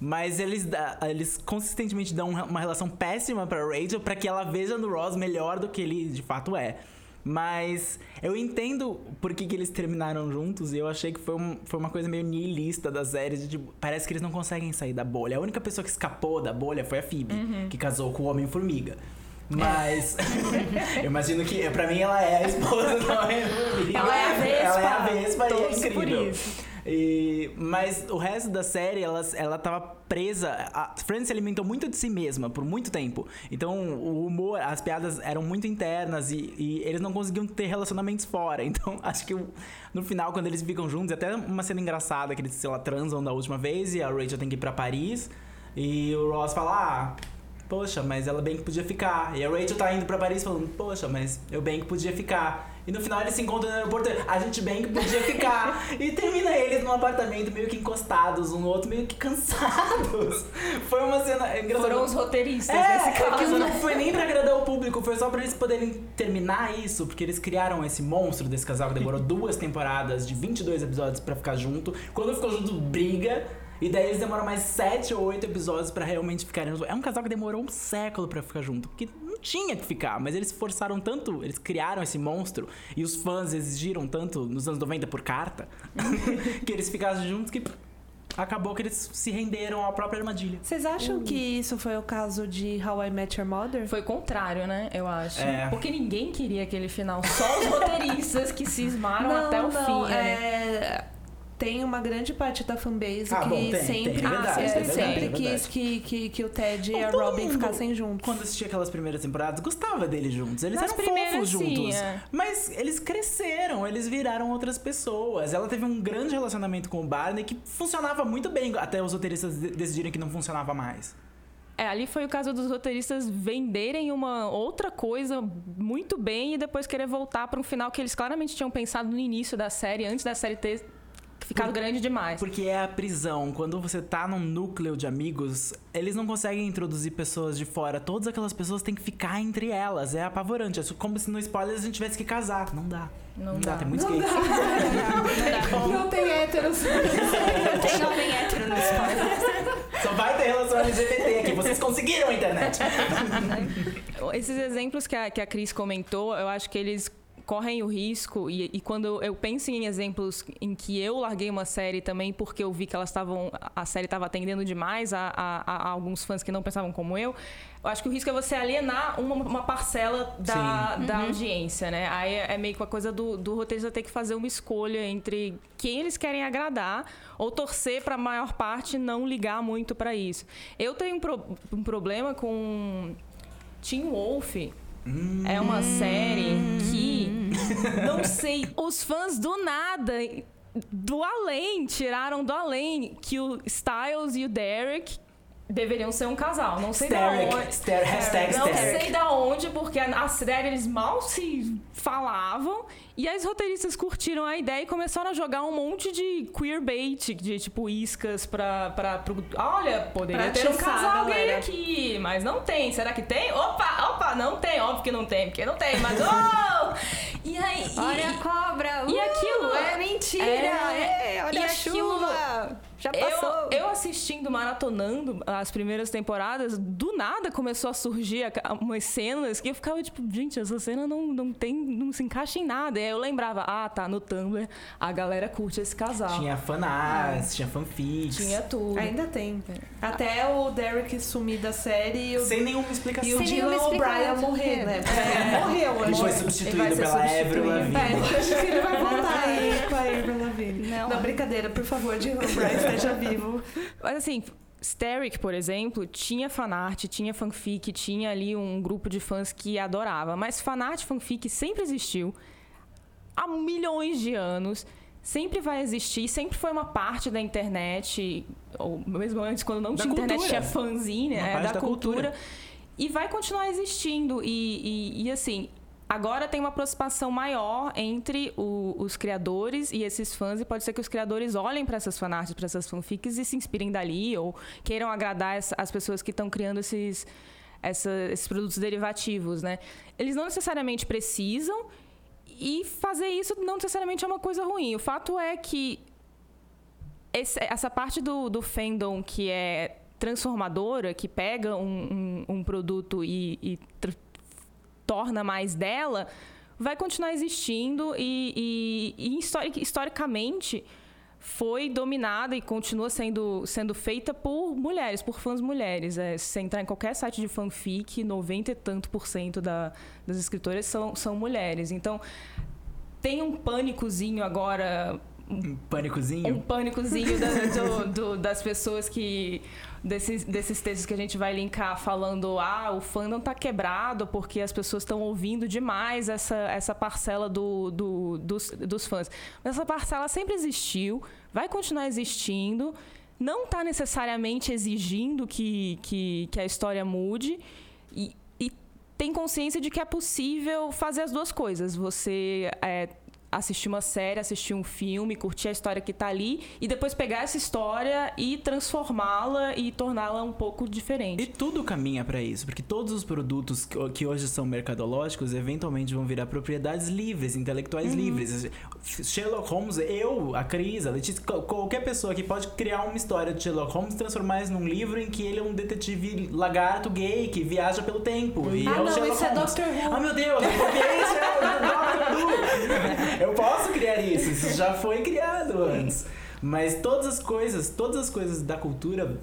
Mas eles, eles consistentemente dão uma relação péssima pra Rachel pra que ela veja no Ross melhor do que ele de fato é. Mas eu entendo por que, que eles terminaram juntos e eu achei que foi, um- foi uma coisa meio nihilista da série. De, tipo, parece que eles não conseguem sair da bolha. A única pessoa que escapou da bolha foi a Phoebe, que casou com o Homem-Formiga. Mas eu imagino que pra mim ela é a esposa do Homem-Formiga. Ela é a Vespa. Ela é a Vespa e é Torço por incrível. isso. E, mas o resto da série, ela, ela tava presa. A Friends se alimentou muito de si mesma por muito tempo. Então, o humor, as piadas eram muito internas e, e eles não conseguiam ter relacionamentos fora. Então, acho que no final, quando eles ficam juntos, até uma cena engraçada que eles, sei lá, transam da última vez e a Rachel tem que ir pra Paris. E o Ross fala: Ah. Poxa, mas ela bem que podia ficar. E a Rachel tá indo pra Paris falando, poxa, mas eu bem que podia ficar. E no final eles se encontram no aeroporto. A gente bem que podia ficar. e termina eles num apartamento meio que encostados, um no outro meio que cansados. Foi uma cena engraçada. Foram os roteiristas É, nesse caso. aquilo né? não foi nem pra agradar o público, foi só pra eles poderem terminar isso, porque eles criaram esse monstro desse casal que demorou duas temporadas de 22 episódios pra ficar junto. Quando ficou junto, briga. E daí eles demoram mais 7 ou 8 episódios pra realmente ficarem juntos. É um casal que demorou um século pra ficar junto, porque não tinha que ficar, mas eles forçaram tanto, eles criaram esse monstro e os fãs exigiram tanto nos anos 90 por carta que eles ficassem juntos que acabou que eles se renderam à própria armadilha. Vocês acham que isso foi o caso de How I Met Your Mother? Foi o contrário, né? Eu acho. É. Porque ninguém queria aquele final. Só os roteiristas que cismaram até o fim. né? É... Tem uma grande parte da fanbase Ah, que bom, tem, sempre, tem, é verdade, ah, é verdade, sempre é quis que, que, que o Ted Bom, e a Robin mundo, ficassem juntos. Quando assistia aquelas primeiras temporadas, gostava deles juntos. Eles Nas eram fofos sim, juntos. é. Mas eles cresceram, eles viraram outras pessoas. Ela teve um grande relacionamento com o Barney que funcionava muito bem, até os roteiristas de- decidirem que não funcionava mais. É, ali foi o caso dos roteiristas venderem uma outra coisa muito bem e depois querer voltar para um final que eles claramente tinham pensado no início da série, antes da série ter ficado grande demais. Porque é a prisão. Quando você tá num núcleo de amigos, eles não conseguem introduzir pessoas de fora. Todas aquelas pessoas têm que ficar entre elas. É apavorante. É como se no spoiler a gente tivesse que casar. Não dá. Não dá. dá. Tem muito Não skate. Não tem héteros. Tem homem hétero no spoiler. Só vai ter relação LGBT aqui. Vocês conseguiram a internet. Esses exemplos que a, que a Cris comentou, eu acho que eles correm o risco e, e quando eu penso em exemplos em que eu larguei uma série também porque eu vi que elas estavam a série estava atendendo demais a, a- a- a alguns fãs que não pensavam como eu eu acho que o risco é você alienar uma, uma parcela da, da audiência né? Aí é, é meio que uma coisa do, do roteirista ter que fazer uma escolha entre quem eles querem agradar ou torcer para a maior parte não ligar muito para isso. Eu tenho um, pro- um problema com Teen É uma série que não sei, os fãs do nada do além tiraram do além que o Styles e o Derek deveriam ser um casal. Não sei da Steric. onde. Ster- hashtag Não Steric. sei da onde, porque a série eles mal se falavam. E as roteiristas curtiram a ideia e começaram a jogar um monte de queerbait, de tipo iscas pra. pra pro, olha, poderia Pra ter um casal gay aqui, mas não tem. Será que tem? Opa, opa, não tem. Óbvio que não tem, porque não tem, mas. Oh! E aí. e- Olha a cobra! e aquilo é mentira! é- É, olha e a aquilo- chuva! Já passou! Eu, eu assistindo, maratonando as primeiras temporadas, do nada começou a surgir umas cenas que eu ficava tipo, gente, essa cena não, não tem, não se encaixa em nada. E aí eu lembrava, ah, tá, no Tumblr, a galera curte esse casal. Tinha fanarts, tinha fanfics. Tinha tudo. Ainda tem. Até o Derek sumir da série o, Sem nenhuma explicação. e o Dylan O'Brien morrer, né? É, morreu. Ele foi Ele substituído vai ser pela Avril substituído. Lavigne. É, acho que ele vai voltar aí com a Avril Lavigne. Não. Não, brincadeira, por favor, Dylan O'Brien esteja vivo. Mas assim, Steric, por exemplo, tinha fanart, tinha fanfic, tinha ali um grupo de fãs que adorava. Mas fanart, fanfic sempre existiu há milhões de anos. Sempre vai existir, sempre foi uma parte da internet, ou mesmo antes, quando não Da tinha internet, cultura. tinha fanzine, é, da, da cultura. cultura. E vai continuar existindo. E, e- e, assim, agora tem uma aproximação maior entre o- os criadores e esses fãs, e pode ser que os criadores olhem para essas fanarts, para essas fanfics e se inspirem dali, ou queiram agradar essa- as pessoas que estão criando esses, essa- esses produtos derivativos, né? Eles não necessariamente precisam, e fazer isso não necessariamente é uma coisa ruim. O fato é que esse- essa parte do, do fandom que é transformadora, que pega um, um- um produto e, e torna mais dela, vai continuar existindo e, e- e histori- historicamente foi dominada e continua sendo, sendo feita por mulheres, por fãs mulheres. É, se você entrar em qualquer site de fanfic, 90 e tanto por cento da- das escritoras são, são mulheres. Então, tem um pânicozinho agora Um pânicozinho. um pânicozinho da- do- do- das pessoas que. Desses, desses textos que a gente vai linkar falando, ah, o fandom tá quebrado porque as pessoas estão ouvindo demais essa, essa parcela do, do- dos, dos fãs. Mas essa parcela sempre existiu, vai continuar existindo, não tá necessariamente exigindo que, que, que a história mude. E, e tem consciência de que é possível fazer as duas coisas. Você é, assistir uma série, assistir um filme, curtir a história que tá ali e depois pegar essa história e transformá-la e torná-la um pouco diferente. E tudo caminha para isso, porque todos os produtos que- hoje são mercadológicos eventualmente vão virar propriedades livres, intelectuais livres. Sherlock Holmes, eu, a Cris, a Letícia, qual- qualquer pessoa que pode criar uma história de Sherlock Holmes e transformar isso num livro em que ele é um detetive lagarto gay que viaja pelo tempo. E Ah, é o não, isso é Holmes. Doctor Who. Ah, meu Deus, eu isso, é Doctor Who. Eu posso criar isso, isso já foi criado antes. Mas todas as coisas, todas as coisas da cultura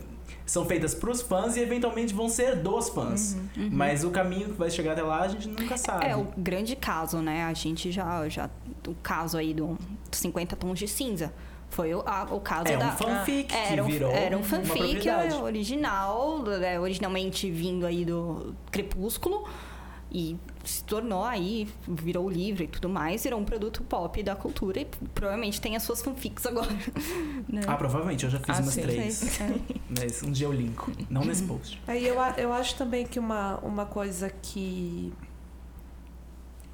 são feitas pros fãs e eventualmente vão ser dos fãs. Mas o caminho que vai chegar até lá a gente nunca sabe. É, o grande caso, né? A gente já. já o caso aí do 50 Tons de Cinza. Foi o, a- o caso É um da. fanfic que era um, virou era um fanfic propriedade. original, né, originalmente vindo aí do Crepúsculo. E se tornou aí, virou livro e tudo mais, virou um produto pop da cultura e provavelmente tem as suas fanfics agora. né? Ah, provavelmente, eu já fiz Ah, umas sim. três. Mas um dia eu linko. Não nesse post. Aí eu, eu acho também que uma, uma coisa que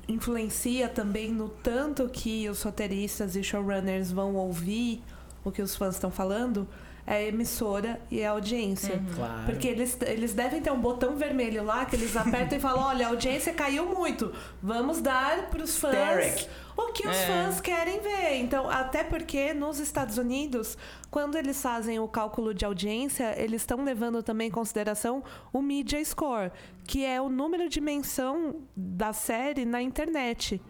influencia também no tanto que os roteiristas e showrunners vão ouvir o que os fãs estão falando é a emissora e a audiência. Claro. Porque eles, eles devem ter um botão vermelho lá que eles apertam e falam: olha, a audiência caiu muito. Vamos dar para os fãs Derek. o que os É. fãs querem ver. Então, até porque nos Estados Unidos, quando eles fazem o cálculo de audiência, eles estão levando também em consideração o Media Score, que é o número de menção da série na internet.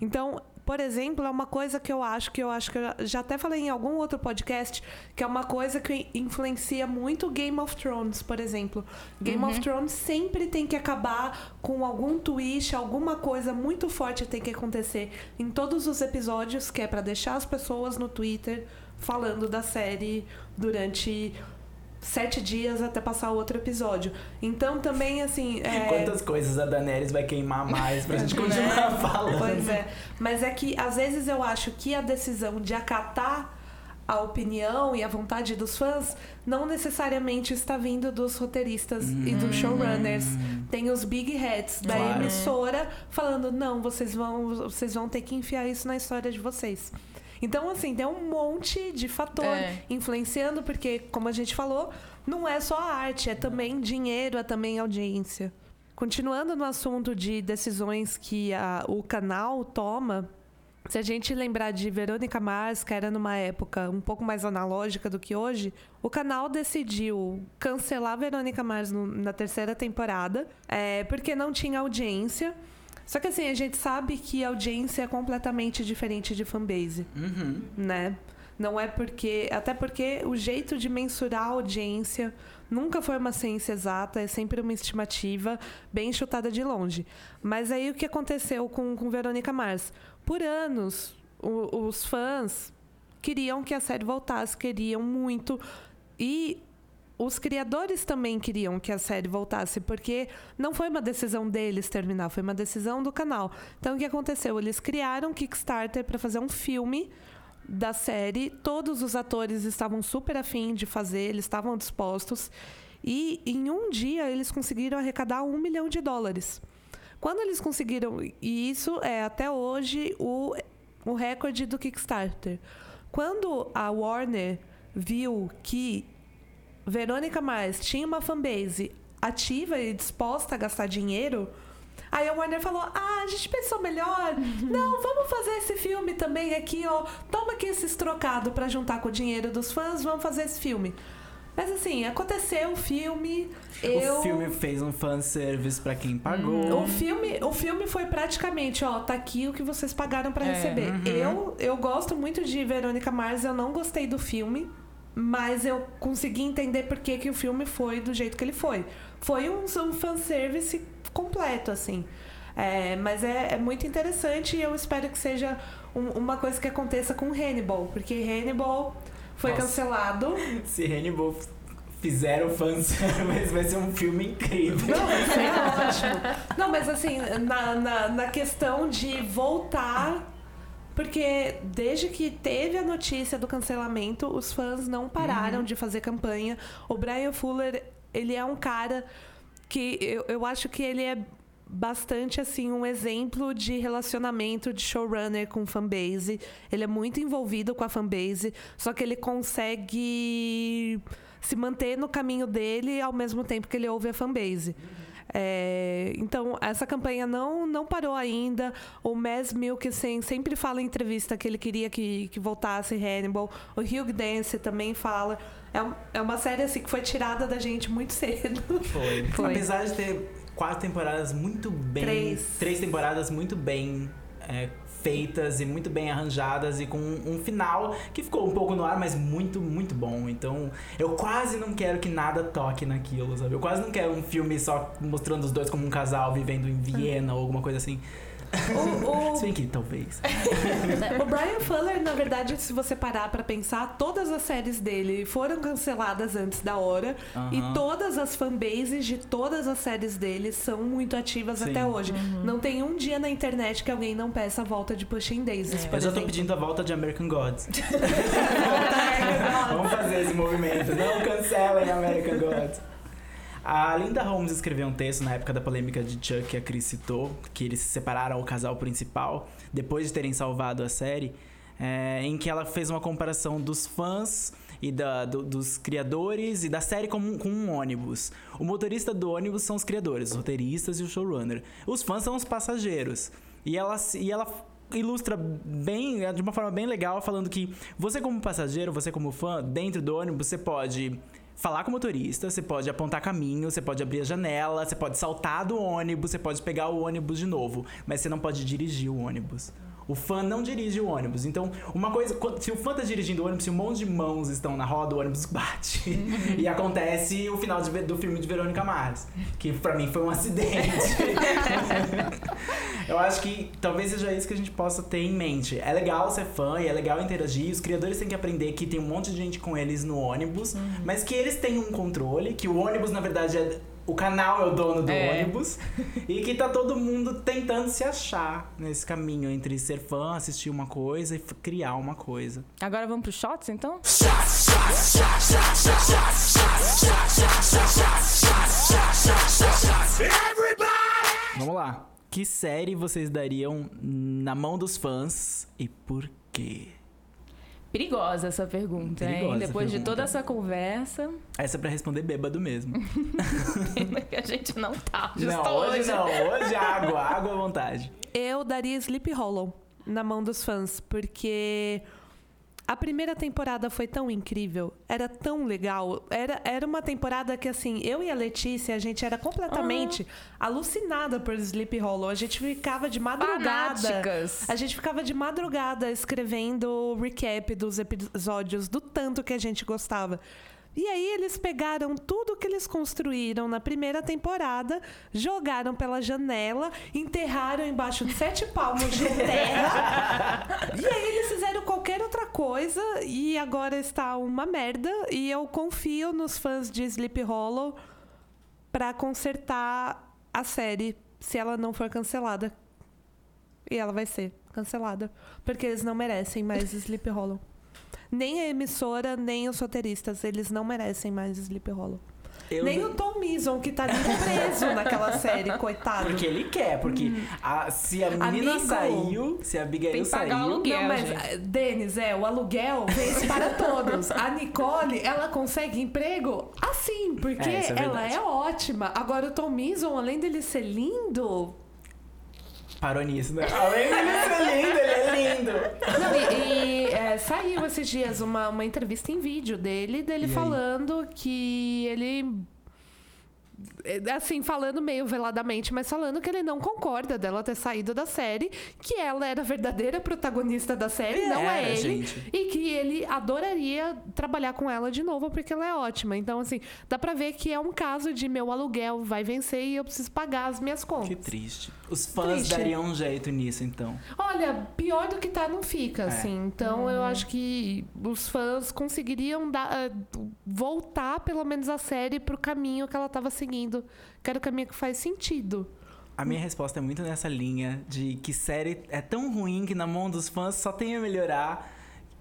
Então, por exemplo, é uma coisa que eu acho que eu acho que eu já até falei em algum outro podcast, que é uma coisa que influencia muito Game of Thrones, por exemplo. Game of Thrones sempre tem que acabar com algum twist, alguma coisa muito forte tem que acontecer em todos os episódios, que é pra deixar as pessoas no Twitter falando da série durante sete dias até passar o outro episódio. Então também assim. é- Quantas coisas a Daenerys vai queimar mais pra gente continuar falando? Pois é. Mas é que às vezes eu acho que a decisão de acatar a opinião e a vontade dos fãs não necessariamente está vindo dos roteiristas e dos showrunners. Tem os big heads da Claro. emissora falando: não, vocês vão, vocês vão ter que enfiar isso na história de vocês. Então, assim, tem um monte de fator É. influenciando, porque, como a gente falou, não é só a arte, é também dinheiro, é também audiência. Continuando no assunto de decisões que a- o canal toma, se a gente lembrar de Verônica Mars, que era numa época um pouco mais analógica do que hoje, o canal decidiu cancelar Verônica Mars no- na terceira temporada, é, porque não tinha audiência. Só que assim, a gente sabe que a audiência é completamente diferente de fanbase Uhum. né? Não é porque. Até porque o jeito de mensurar a audiência nunca foi uma ciência exata, é sempre uma estimativa bem chutada de longe. Mas aí o que aconteceu com, com Verônica Mars? Por anos, o- os fãs queriam que a série voltasse, queriam muito. E os criadores também queriam que a série voltasse, porque não foi uma decisão deles terminar, foi uma decisão do canal. Então o que aconteceu? Eles criaram Kickstarter para fazer um filme da série. Todos os atores estavam super afim de fazer, eles estavam dispostos. E em um dia eles conseguiram arrecadar um milhão de dólares. Quando eles conseguiram, e isso é até hoje o, o recorde do Kickstarter. Quando a Warner viu que Verônica Mars tinha uma fanbase ativa e disposta a gastar dinheiro, aí a Warner falou: Ah, a gente pensou melhor. Não, vamos fazer esse filme também aqui, ó. Toma aqui esses trocados pra juntar com o dinheiro dos fãs, vamos fazer esse filme. Mas assim, aconteceu o filme. eu... O filme fez um fanservice pra quem pagou. O filme, o filme foi praticamente, ó, tá aqui o que vocês pagaram pra É, receber. Eu, eu gosto muito de Verônica Mars, eu não gostei do filme, mas eu consegui entender por que, que o filme foi do jeito que ele foi. Foi um, um fanservice completo, assim. É, mas é, é muito interessante e eu espero que seja um- uma coisa que aconteça com Hannibal, porque Hannibal foi Nossa. cancelado. Se Hannibal fizer o fanservice, vai ser um filme incrível. Não, vai ser ótimo. Não, mas assim, na, na, na questão de voltar. Porque desde que teve a notícia do cancelamento, os fãs não pararam de fazer campanha. O Brian Fuller, ele é um cara que eu, eu acho que ele é bastante assim um exemplo de relacionamento de showrunner com fanbase. Ele é muito envolvido com a fanbase, só que ele consegue se manter no caminho dele ao mesmo tempo que ele ouve a fanbase. É, então, essa campanha não, não parou ainda. O Mads Mikkelsen sempre fala em entrevista que ele queria que, que voltasse Hannibal. O Hugh Dance também fala. É, um- é uma série assim, que foi tirada da gente muito cedo. Foi. Foi. Apesar de ter quatro temporadas muito bem. Três. temporadas muito bem é, feitas e muito bem arranjadas e com um final que ficou um pouco no ar, mas muito, muito bom. Então, eu quase não quero que nada toque naquilo, sabe? Eu quase não quero um filme só mostrando os dois como um casal vivendo em Viena ou alguma coisa assim. O, o- Se bem que talvez. o Brian Fuller, na verdade, se você parar pra pensar, todas as séries dele foram canceladas antes da hora. E todas as fanbases de todas as séries dele são muito ativas Sim. até hoje. Não tem um dia na internet que alguém não peça a volta de Pushing Daisies, por Eu já tô pedindo a volta de American Gods. Vamos fazer esse movimento. Não cancelem American Gods. A Linda Holmes escreveu um texto na época da polêmica de Chuck que a Cris citou, que eles se separaram o casal principal depois de terem salvado a série, é, em que ela fez uma comparação dos fãs e da- do- dos criadores e da série como, um- com um ônibus. O motorista do ônibus são os criadores, os roteiristas e o showrunner. Os fãs são os passageiros. E ela, e ela ilustra bem, de uma forma bem legal, falando que você como passageiro, você como fã, dentro do ônibus, você pode falar com o motorista, você pode apontar caminho, você pode abrir a janela, você pode saltar do ônibus, você pode pegar o ônibus de novo, mas você não pode dirigir o ônibus. O fã não dirige o ônibus. Então, uma coisa, se o fã tá dirigindo o ônibus, se um monte de mãos estão na roda, o ônibus bate. E acontece o final de do filme de Verônica Mars, que pra mim foi um acidente. Eu acho que talvez seja isso que a gente possa ter em mente. É legal ser fã e é legal interagir. Os criadores têm que aprender que tem um monte de gente com eles no ônibus, mas que eles têm um controle, que o ônibus, na verdade, é. O canal é o dono do É. ônibus. E que tá todo mundo tentando se achar nesse caminho entre ser fã, assistir uma coisa e criar uma coisa. Agora vamos pro shots, então? Vamos lá. Que série vocês dariam na mão dos fãs e por quê? Perigosa essa pergunta, hein? Perigosa essa Depois de pergunta. toda essa conversa, Essa é pra responder bêbado mesmo. que a gente não tá não, justo hoje não. Hoje é água, água à vontade. Eu daria Sleep Hollow na mão dos fãs, porque a primeira temporada foi tão incrível, era tão legal. Era, era uma temporada que, assim, eu e a Letícia, a gente era completamente alucinada por Sleep Hollow. A gente ficava de madrugada. Fanáticas. A gente ficava de madrugada escrevendo o recap dos episódios, do tanto que a gente gostava. E aí eles pegaram tudo que eles construíram na primeira temporada, jogaram pela janela, enterraram embaixo de sete palmos de terra. e aí eles coisa e agora está uma merda. E eu confio nos fãs de Sleep Hollow pra consertar a série se ela não for cancelada. E ela vai ser cancelada. Porque eles não merecem mais Sleep Hollow. Nem a emissora, nem os roteiristas. Eles não merecem mais Sleep Hollow. Eu nem o Tom Mison, que tá ali preso naquela série, coitado. Porque ele quer, porque a- se a menina Amigo, saiu, se a Abigail tem que pagar o saiu. aluguel. Não, mas, gente. eh, Denis, é, o aluguel vence para todos. A Nicole, ela consegue emprego assim, porque É, é ela é ótima. Agora, o Tom Mison, além dele ser lindo, Parou nisso, né? Além dele ser lindo, ele é lindo. Não, e, e, é, saiu esses dias uma, uma entrevista em vídeo dele, dele E aí? falando que ele. É, Assim, falando meio veladamente, mas falando que ele não concorda dela ter saído da série, que ela era a verdadeira protagonista da série, não Era, é ele. gente. E que ele adoraria trabalhar com ela de novo, porque ela é ótima. Então, assim, dá pra ver que é um caso de meu aluguel vai vencer e eu preciso pagar as minhas contas. Que triste. Os fãs Triste. dariam um jeito nisso, então. Olha, pior do que tá não fica, É. assim. Então eu acho que os fãs conseguiriam dar, eh, voltar pelo menos a série pro caminho que ela tava seguindo, que era o caminho que faz sentido. A minha resposta é muito nessa linha de que série é tão ruim que na mão dos fãs só tem a melhorar.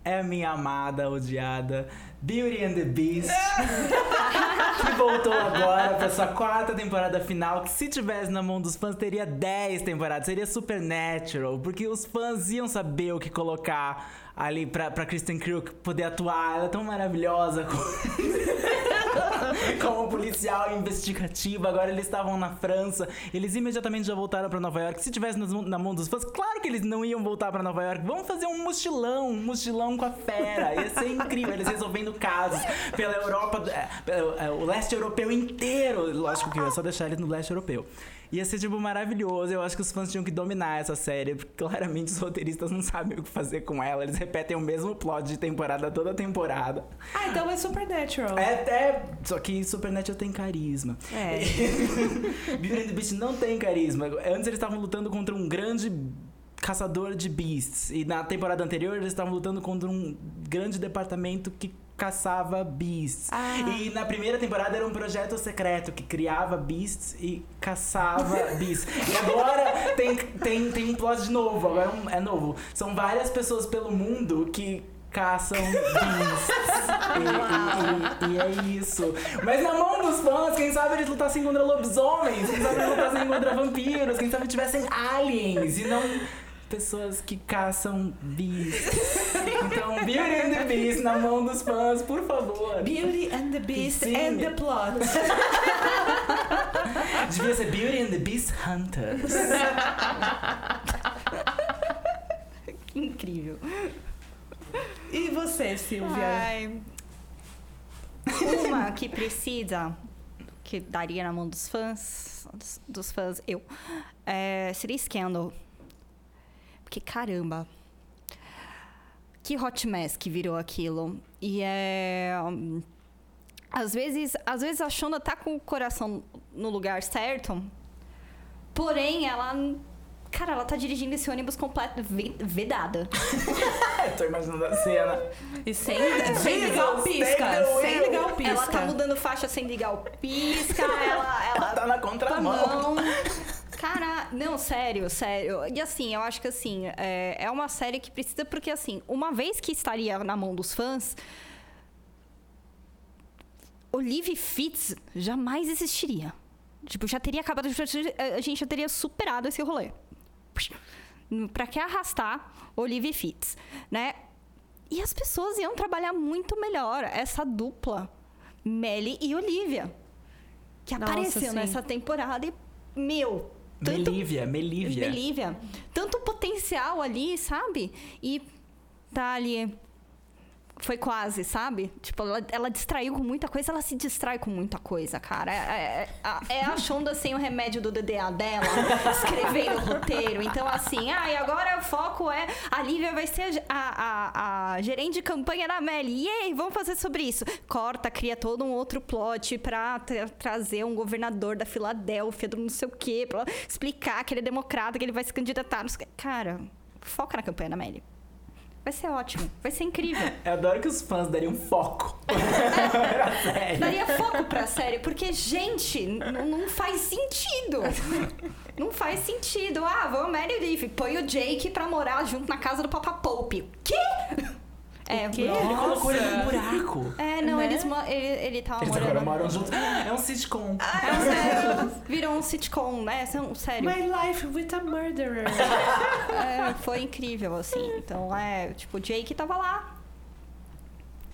É a minha amada, odiada Beauty and the Beast. que voltou agora pra sua quarta temporada final, que se tivesse na mão dos fãs teria 10 temporadas, seria Supernatural, porque os fãs iam saber o que colocar ali pra, pra Kristen Krug poder atuar, ela é tão maravilhosa como, como policial investigativa, agora eles estavam na França, eles imediatamente já voltaram pra Nova York, se tivesse nas na mão dos fãs, claro que eles não iam voltar pra Nova York, vamos fazer um mochilão, um mochilão com a fera, ia ser incrível, eles resolvendo casos pela Europa, é, pelo- é, o leste europeu inteiro, lógico que eu ia só deixar eles no leste europeu. Ia ser, tipo, maravilhoso. Eu acho que os fãs tinham que dominar essa série. Porque claramente os roteiristas não sabem o que fazer com ela. Eles repetem o mesmo plot de temporada toda temporada. Ah, então é Supernatural. É até. Só que Supernatural tem carisma. É. Beauty and the Beast não tem carisma. Antes eles estavam lutando contra um grande caçador de beasts. E na temporada anterior eles estavam lutando contra um grande departamento que caçava beasts. Ah. E na primeira temporada era um projeto secreto que criava beasts e caçava beasts. E agora tem, tem, tem um plot de novo, agora um- é novo. São várias pessoas pelo mundo que caçam beasts. E, e- e- e é isso. Mas na mão dos fãs, quem sabe eles lutassem contra lobisomens, quem sabe eles lutassem contra vampiros, quem sabe tivessem aliens e não pessoas que caçam beasts. Então, Beauty and the Beast na mão dos fãs, por favor. Beauty and the Beast Sim. and the Plot. Devia ser Beauty and the Beast Hunters. Que incrível. E você, Silvia? Ai. Uma que precisa, que daria na mão dos fãs, dos, dos fãs, eu, é, seria Scandal. Porque, caramba, que hot mess que virou aquilo. E é... Às vezes, às vezes a Shonda tá com o coração no lugar certo, porém ela... Cara, ela tá dirigindo esse ônibus completo ve- vedada. Tô imaginando a cena. E sem, sem ligar o pisca. Sem ligar o pisca. Ela tá mudando faixa sem ligar o pisca, ela, ela Tá na contramão. Cara, não, sério, sério. E assim, eu acho que assim, é, é uma série que precisa, porque assim, uma vez que estaria na mão dos fãs, Olive Fitz jamais existiria. Tipo, já teria acabado, a gente já teria superado esse rolê. Pra que arrastar Olive Fitz, né? E as pessoas iam trabalhar muito melhor essa dupla, Melly e Olivia, que Nossa, apareceu sim. nessa temporada e, meu, tanto Melívia, Melívia. Melívia. Tanto potencial ali, sabe? E tá ali. Foi quase, sabe? Tipo, ela, ela distraiu com muita coisa, ela se distrai com muita coisa, cara. É, é, é, é a Shonda sem o remédio do DDA dela, escrevendo o roteiro. Então, assim, ah, e agora o foco é a Lívia vai ser a, a, a gerente de campanha da Melly. E aí, vamos fazer sobre isso. Corta, cria todo um outro plot pra tra- trazer um governador da Filadélfia, do não sei o quê, pra explicar que ele é democrata, que ele vai se candidatar. Cara, foca na campanha da Melly. Vai ser ótimo, vai ser incrível. Eu adoro que os fãs dariam foco. pra série. Daria foco pra série, porque, gente, não faz sentido. Não faz sentido. Ah, vamos Mary Leaf, põe o Jake pra morar junto na casa do Papa Pope. Quê? É, quê? Ele colocou ele num buraco. É, não, Né? eles ele, ele tava Eles morando. agora moram juntos. É um sitcom. É um sério, virou um sitcom, né? São- Sério. My life with a murderer. É, foi incrível, assim. Então, é, tipo, o Jake tava lá.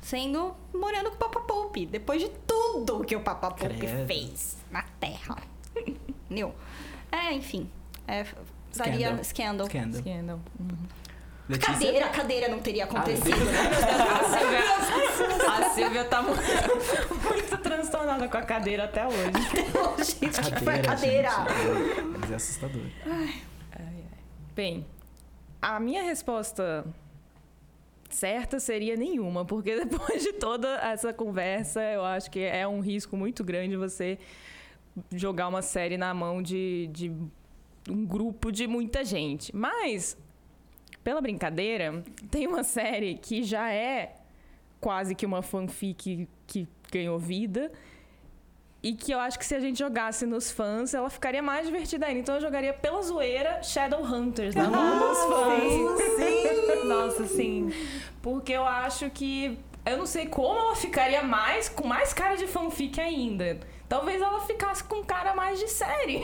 Sendo morando com o Papa Pope. Depois de tudo que o Papa Pope Credo. fez na Terra. Entendeu? É, enfim. É, daria Scandal. Scandal. Scandal. Letícia? Cadeira, a cadeira não teria acontecido. A Silvia tá mu- muito transtornada com a cadeira até hoje. Gente, que foi a cadeira. gente. Mas é assustador. Bem, a minha resposta certa seria nenhuma, porque depois de toda essa conversa, eu acho que é um risco muito grande você jogar uma série na mão de, de um grupo de muita gente. Mas, pela brincadeira, tem uma série que já é quase que uma fanfic que ganhou vida. E que eu acho que se a gente jogasse nos fãs, ela ficaria mais divertida ainda. Então eu jogaria pela zoeira Shadowhunters na mão dos fãs. Sim. Nossa, sim. Porque eu acho que Eu não sei como ela ficaria mais, com mais cara de fanfic ainda. Talvez ela ficasse com cara mais de série.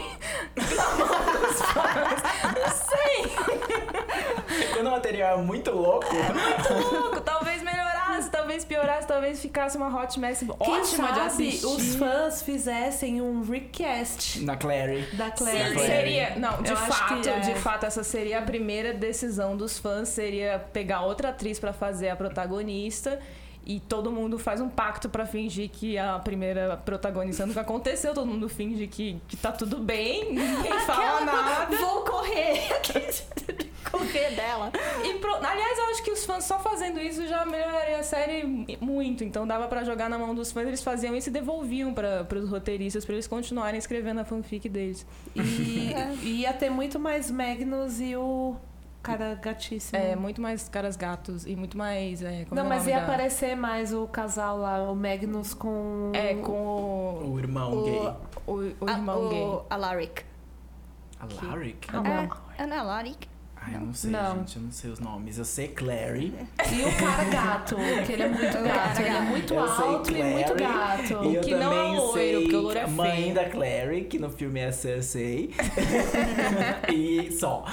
Na mão dos fãs. Não sei. Quando o material é muito louco, Muito louco. Talvez melhorasse, talvez piorasse, talvez ficasse uma hot mess ótima de assistir. os fãs fizessem um recast na Clary. da Sim, Claire. Claire. seria. Não, de Eu fato, é. de fato, essa seria a primeira decisão dos fãs, seria pegar outra atriz pra fazer a protagonista. E todo mundo faz um pacto pra fingir que a primeira protagonista nunca aconteceu. Todo mundo finge que, que tá tudo bem, ninguém fala nada. Vou correr. correr dela. E pro- Aliás, eu acho que os fãs só fazendo isso já melhoraria a série muito. Então dava pra jogar na mão dos fãs, eles faziam isso e devolviam para os roteiristas pra eles continuarem escrevendo a fanfic deles. E e ia ter muito mais Magnus e o cara gatíssimo. É, muito mais caras gatos e muito mais. É, como Não, é mas ia da- aparecer mais o casal lá, o Magnus com. É, com o, O irmão O- gay. o, o A- irmão gay. o Alaric. Alaric? Ah, É, é não é Alaric? Ai, eu não sei, Não. gente. Eu não sei os nomes. Eu sei Clary. E o cara gato, que ele é muito gato. Ele é muito eu alto e muito Clary, gato. E eu Que não é loiro, sei porque o loiro é mãe feio. da Clary, que no filme é Cersei. e só.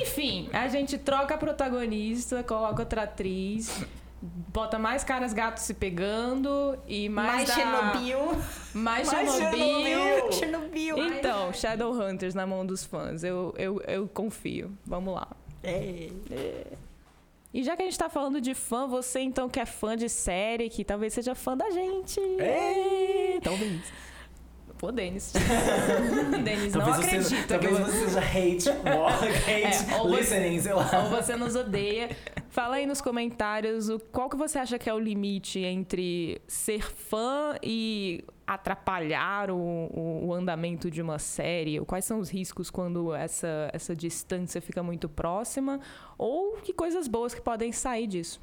Enfim, a gente troca a protagonista, coloca outra atriz. Bota mais caras gatos se pegando e mais. Mais da- Chernobyl. Mais Mais Chernobyl. Chernobyl. Então, Shadowhunters na mão dos fãs. Eu, eu, eu confio. Vamos lá. É. E já que a gente tá falando de fã, você então que é fã de série, que talvez seja fã da gente. É. Talvez. Pô, Denis. Denis, não Talvez você, acredita que talvez você... seja hate, hate É, ou você- listening, sei lá. Ou você nos odeia. Fala aí nos comentários o, qual que você acha que é o limite entre ser fã e atrapalhar o, o- o andamento de uma série? Quais são os riscos quando essa, essa distância fica muito próxima? Ou que coisas boas que podem sair disso?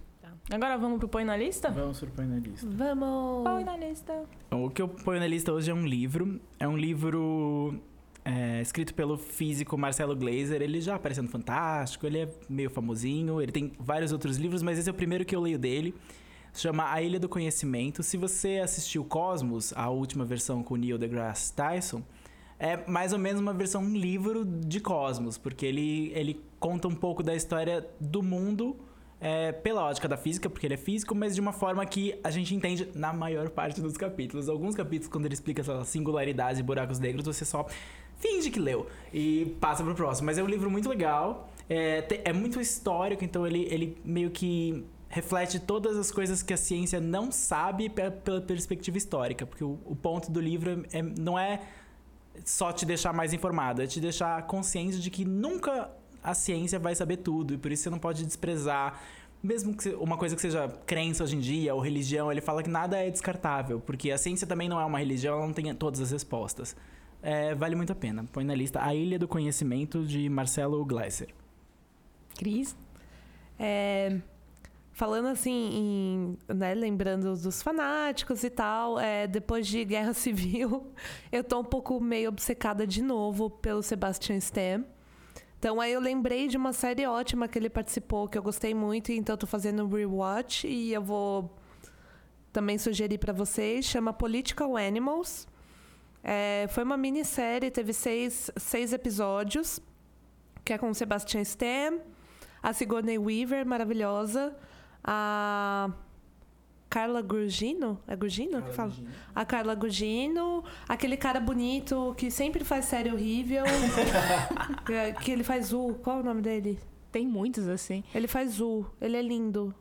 Agora vamos pro Põe na Lista? Vamos pro Põe na Lista. Vamos. Põe na Lista. Então, O que eu ponho na lista hoje é um livro. É um livro é, escrito pelo físico Marcelo Glazer. Ele já apareceu no Fantástico, ele é meio famosinho. Ele tem vários outros livros, mas esse é o primeiro que eu leio dele. Se chama A Ilha do Conhecimento. Se você assistiu Cosmos, a última versão com o Neil deGrasse Tyson, é mais ou menos uma versão um livro de Cosmos, porque ele, ele conta um pouco da história do mundo é, pela ótica da física, porque ele é físico, mas de uma forma que a gente entende na maior parte dos capítulos. Alguns capítulos, quando ele explica essas singularidades e buracos negros, você só finge que leu e passa pro próximo. Mas é um livro muito legal, é, é muito histórico, então ele, ele meio que reflete todas as coisas que a ciência não sabe pe- pela perspectiva histórica, porque o, o ponto do livro é- é- não é só te deixar mais informado, é te deixar consciente de que nunca a ciência vai saber tudo e por isso você não pode desprezar. Mesmo que uma coisa que seja crença hoje em dia ou religião, ele fala que nada é descartável, porque a ciência também não é uma religião, ela não tem todas as respostas. É, vale muito a pena. Põe na lista A Ilha do Conhecimento de Marcelo Gleiser. Cris? É, falando assim, em, né, lembrando dos fanáticos e tal, é, depois de Guerra Civil, eu tô um pouco meio obcecada de novo pelo Sebastian Stan. Então aí eu lembrei de uma série ótima que ele participou, que eu gostei muito, então tô fazendo um rewatch e eu vou também sugerir para vocês, chama Political Animals. É, foi uma minissérie, teve seis, seis episódios, que é com Sebastian Stan, a Sigourney Weaver, maravilhosa. A Carla Gugino? É Gugino que fala? A Carla Gugino. Aquele cara bonito que sempre faz série horrível. que- que ele faz U. Qual é o nome dele? Tem muitos assim. Ele faz U. Ele é lindo.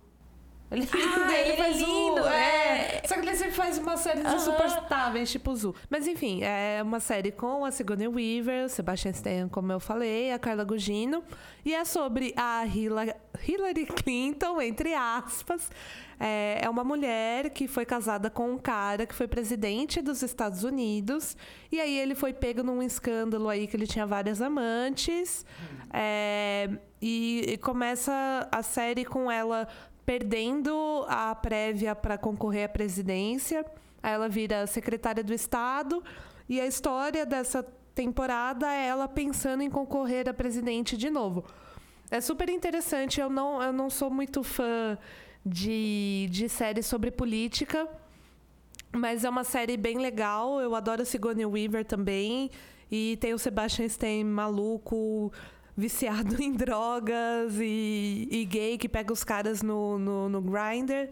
Ele é lindo, Ah, ele é faz U, lindo, é. Só que ele sempre faz uma série Aham. insuportáveis, tipo Zu. Mas enfim, é uma série com a Sigourney Weaver, o Sebastian Stan, como eu falei, a Carla Gugino. E é sobre a Hila- Hillary Clinton, entre aspas. É, é uma mulher que foi casada com um cara que foi presidente dos Estados Unidos. E aí ele foi pego num escândalo aí que ele tinha várias amantes. É, e, e começa a série com ela perdendo a prévia para concorrer à presidência. Aí ela vira secretária do Estado. E a história dessa temporada é ela pensando em concorrer a presidente de novo. É super interessante. Eu não, eu não sou muito fã de, de séries sobre política. Mas é uma série bem legal. Eu adoro Sigourney Weaver também. E tem o Sebastian Stan maluco, viciado em drogas e, e gay que pega os caras no, no, no grinder.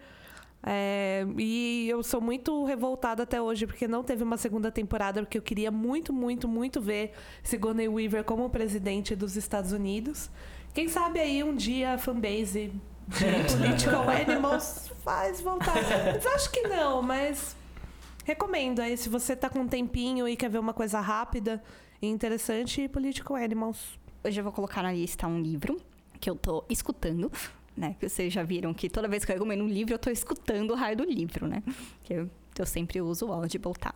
É, e eu sou muito revoltada até hoje porque não teve uma segunda temporada, porque eu queria muito, muito, muito ver Sigourney Weaver como presidente dos Estados Unidos. Quem sabe aí um dia a fanbase Political Animals faz voltar. Mas acho que não, mas recomendo aí se você tá com um tempinho e quer ver uma coisa rápida e interessante, Political Animals. Hoje eu vou colocar na lista um livro que eu tô escutando né? Que vocês já viram que toda vez que eu recomendo um livro, eu estou escutando o raio do livro, né? Que eu, eu sempre uso o Audible tal.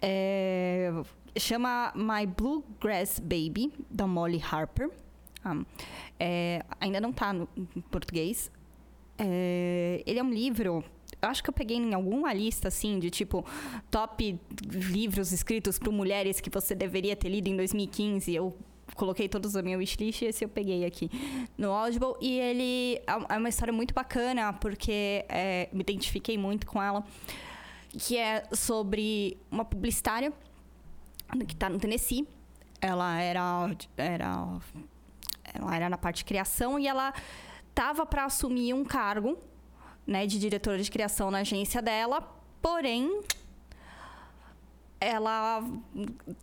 É, chama My Bluegrass Baby, da Molly Harper. Um, é, ainda não está em português. É, ele é um livro eu acho que eu peguei em alguma lista assim de tipo top livros escritos por mulheres que você deveria ter lido em 2015. Eu coloquei todos na minha wishlist e esse eu peguei aqui no Audible. E ele é, é uma história muito bacana, porque é, me identifiquei muito com ela, que é sobre uma publicitária que está no Tennessee. Ela era, era, ela era na parte de criação e ela tava para assumir um cargo né, de diretora de criação na agência dela, porém ela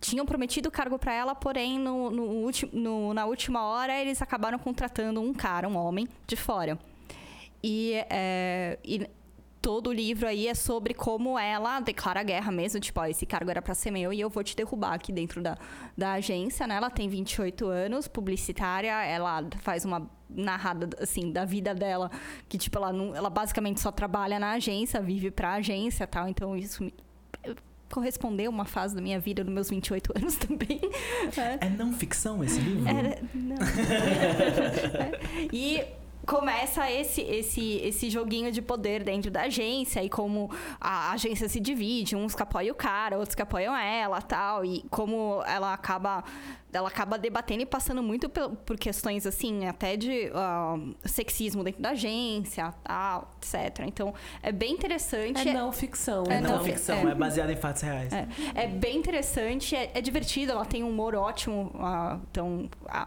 tinham prometido o cargo para ela, porém no, no, no, na última hora eles acabaram contratando um cara, um homem de fora. E, é, e todo o livro aí é sobre como ela declara guerra mesmo, tipo, ó, esse cargo era para ser meu e eu vou te derrubar aqui dentro da, da agência, né? Ela tem 28 anos, publicitária, ela faz uma narrada assim da vida dela, que tipo ela não, ela basicamente só trabalha na agência, vive para agência, tal. Então isso correspondeu uma fase da minha vida, nos meus 28 anos também. É, é não ficção esse livro? Era, não. é. E começa esse, esse, esse joguinho de poder dentro da agência e como a agência se divide, uns que apoiam o cara, outros que apoiam ela tal, e como ela acaba ela acaba debatendo e passando muito por, questões assim, até de uh, sexismo dentro da agência, tal, etc. Então, é bem interessante. É não ficção. É, não, não ficção, é, é baseado em fatos reais. É, é bem interessante, é, é, divertido, ela tem um humor ótimo. Uh, então, uh,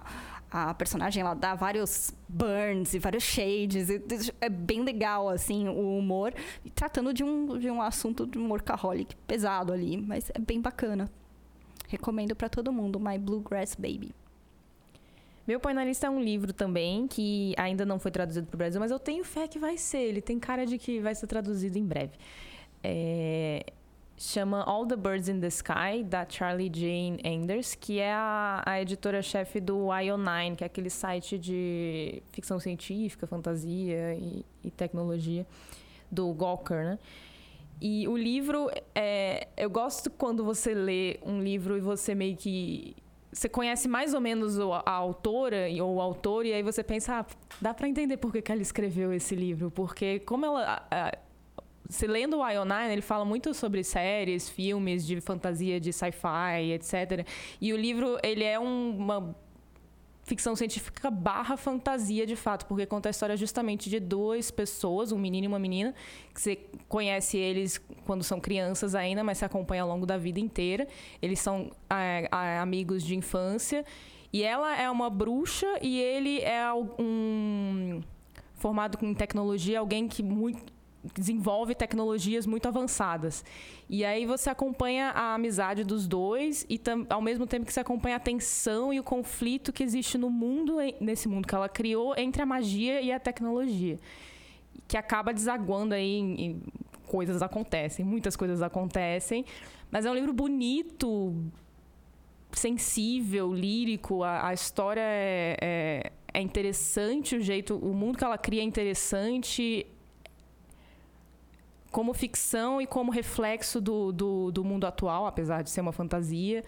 a personagem ela dá vários burns e vários shades. E é bem legal, assim, o humor. Tratando de um, de um assunto de um workaholic pesado ali. Mas é bem bacana. Recomendo para todo mundo, My Bluegrass Baby. Meu Põe na Lista é um livro também, que ainda não foi traduzido para o Brasil, mas eu tenho fé que vai ser. Ele tem cara de que vai ser traduzido em breve. É, chama All the Birds in the Sky, da Charlie Jane Anders, que é a, a editora-chefe do IO9, que é aquele site de ficção científica, fantasia e, e tecnologia do Gawker, né? E o livro, é, eu gosto quando você lê um livro e você meio que você conhece mais ou menos a autora ou o autor e aí você pensa, ah, dá para entender por que, que ela escreveu esse livro, porque como ela se lendo o Ionine, ele fala muito sobre séries, filmes de fantasia, de sci-fi, etc. E o livro, ele é um, uma ficção científica barra fantasia, de fato, porque conta a história justamente de duas pessoas, um menino e uma menina, que você conhece eles quando são crianças ainda, mas se acompanha ao longo da vida inteira. Eles são é, amigos de infância. E ela é uma bruxa e ele é um formado em tecnologia, alguém que muito desenvolve tecnologias muito avançadas. E aí você acompanha a amizade dos dois e ao mesmo tempo que você acompanha a tensão e o conflito que existe no mundo, nesse mundo que ela criou, entre a magia e a tecnologia. Que acaba desaguando aí em, em coisas acontecem, muitas coisas acontecem. Mas é um livro bonito, sensível, lírico. A, a história é, é, é interessante, o jeito, o mundo que ela cria é interessante como ficção e como reflexo do, do, do, mundo atual, apesar de ser uma fantasia.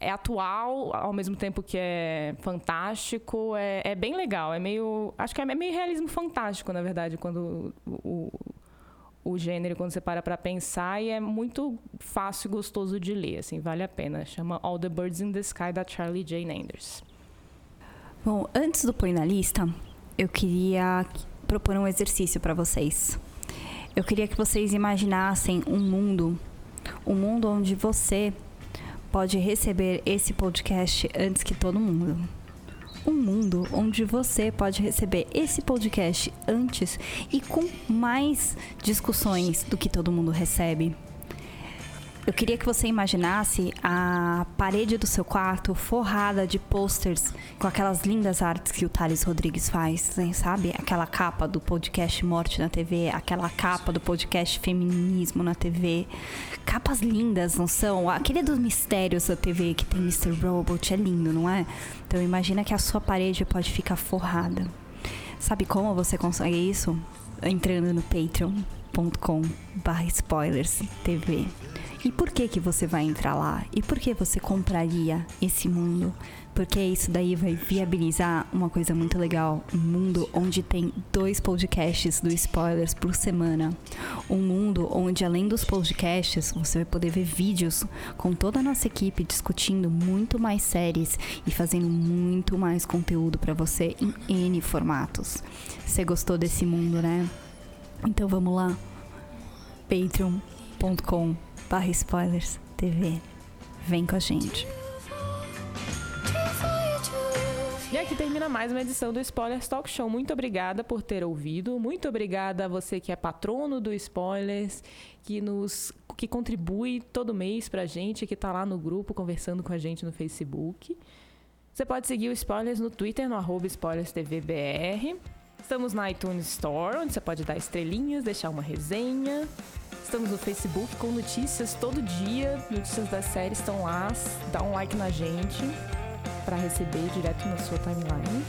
É atual, ao mesmo tempo que é fantástico. É, é bem legal. É meio. Acho que é meio realismo fantástico, na verdade, quando o, o, o gênero, quando você para para pensar. E é muito fácil e gostoso de ler, assim, vale a pena. Chama All the Birds in the Sky, da Charlie Jane Anders. Bom, antes do Põe na Lista, eu queria propor um exercício para vocês. Eu queria que vocês imaginassem um mundo, um mundo onde você pode receber esse podcast antes que todo mundo. Um mundo onde você pode receber esse podcast antes e com mais discussões do que todo mundo recebe. Eu queria que você imaginasse a parede do seu quarto forrada de posters com aquelas lindas artes que o Thales Rodrigues faz, né? sabe? Aquela capa do podcast Morte na TV, aquela capa do podcast Feminismo na TV. Capas lindas, não são? Aquele dos mistérios da TV que tem Mr. Robot é lindo, não é? Então imagina que a sua parede pode ficar forrada. Sabe como você consegue isso? Entrando no patreon.com/spoilers TV. E por que que você vai entrar lá? E por que você compraria esse mundo? Porque isso daí vai viabilizar uma coisa muito legal, um mundo onde tem dois podcasts do Spoilers por semana. Um mundo onde além dos podcasts, você vai poder ver vídeos com toda a nossa equipe discutindo muito mais séries e fazendo muito mais conteúdo para você em N formatos. Você gostou desse mundo, né? Então vamos lá. patreon.com barra spoilers TV. Vem com a gente. E aqui termina mais uma edição do Spoilers Talk Show. Muito obrigada por ter ouvido. Muito obrigada a você que é patrono do Spoilers, que nos que contribui todo mês pra gente, que tá lá no grupo conversando com a gente no Facebook. Você pode seguir o Spoilers no Twitter, no arroba SpoilersTVBR. Estamos na iTunes Store, onde você pode dar estrelinhas, deixar uma resenha. Estamos no Facebook com notícias todo dia. Notícias das séries estão lá. Dá um like na gente para receber direto na sua timeline.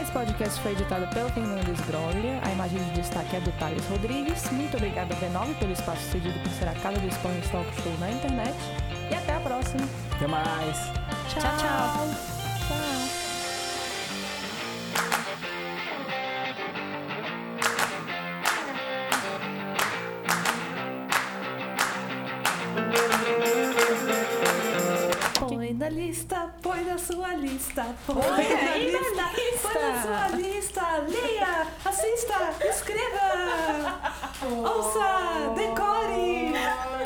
Esse podcast foi editado pelo Fernando Esgrolha. A imagem de destaque é do Thales Rodrigues. Muito obrigada, B9, pelo espaço cedido por ser a casa do Spoiler Talk Show na internet. E até a próxima. Até mais. tchau. tchau. tchau. Põe lista, põe na sua lista, põe, na, lista, na lista, põe na sua lista, leia, assista, escreva, oh. ouça, decore.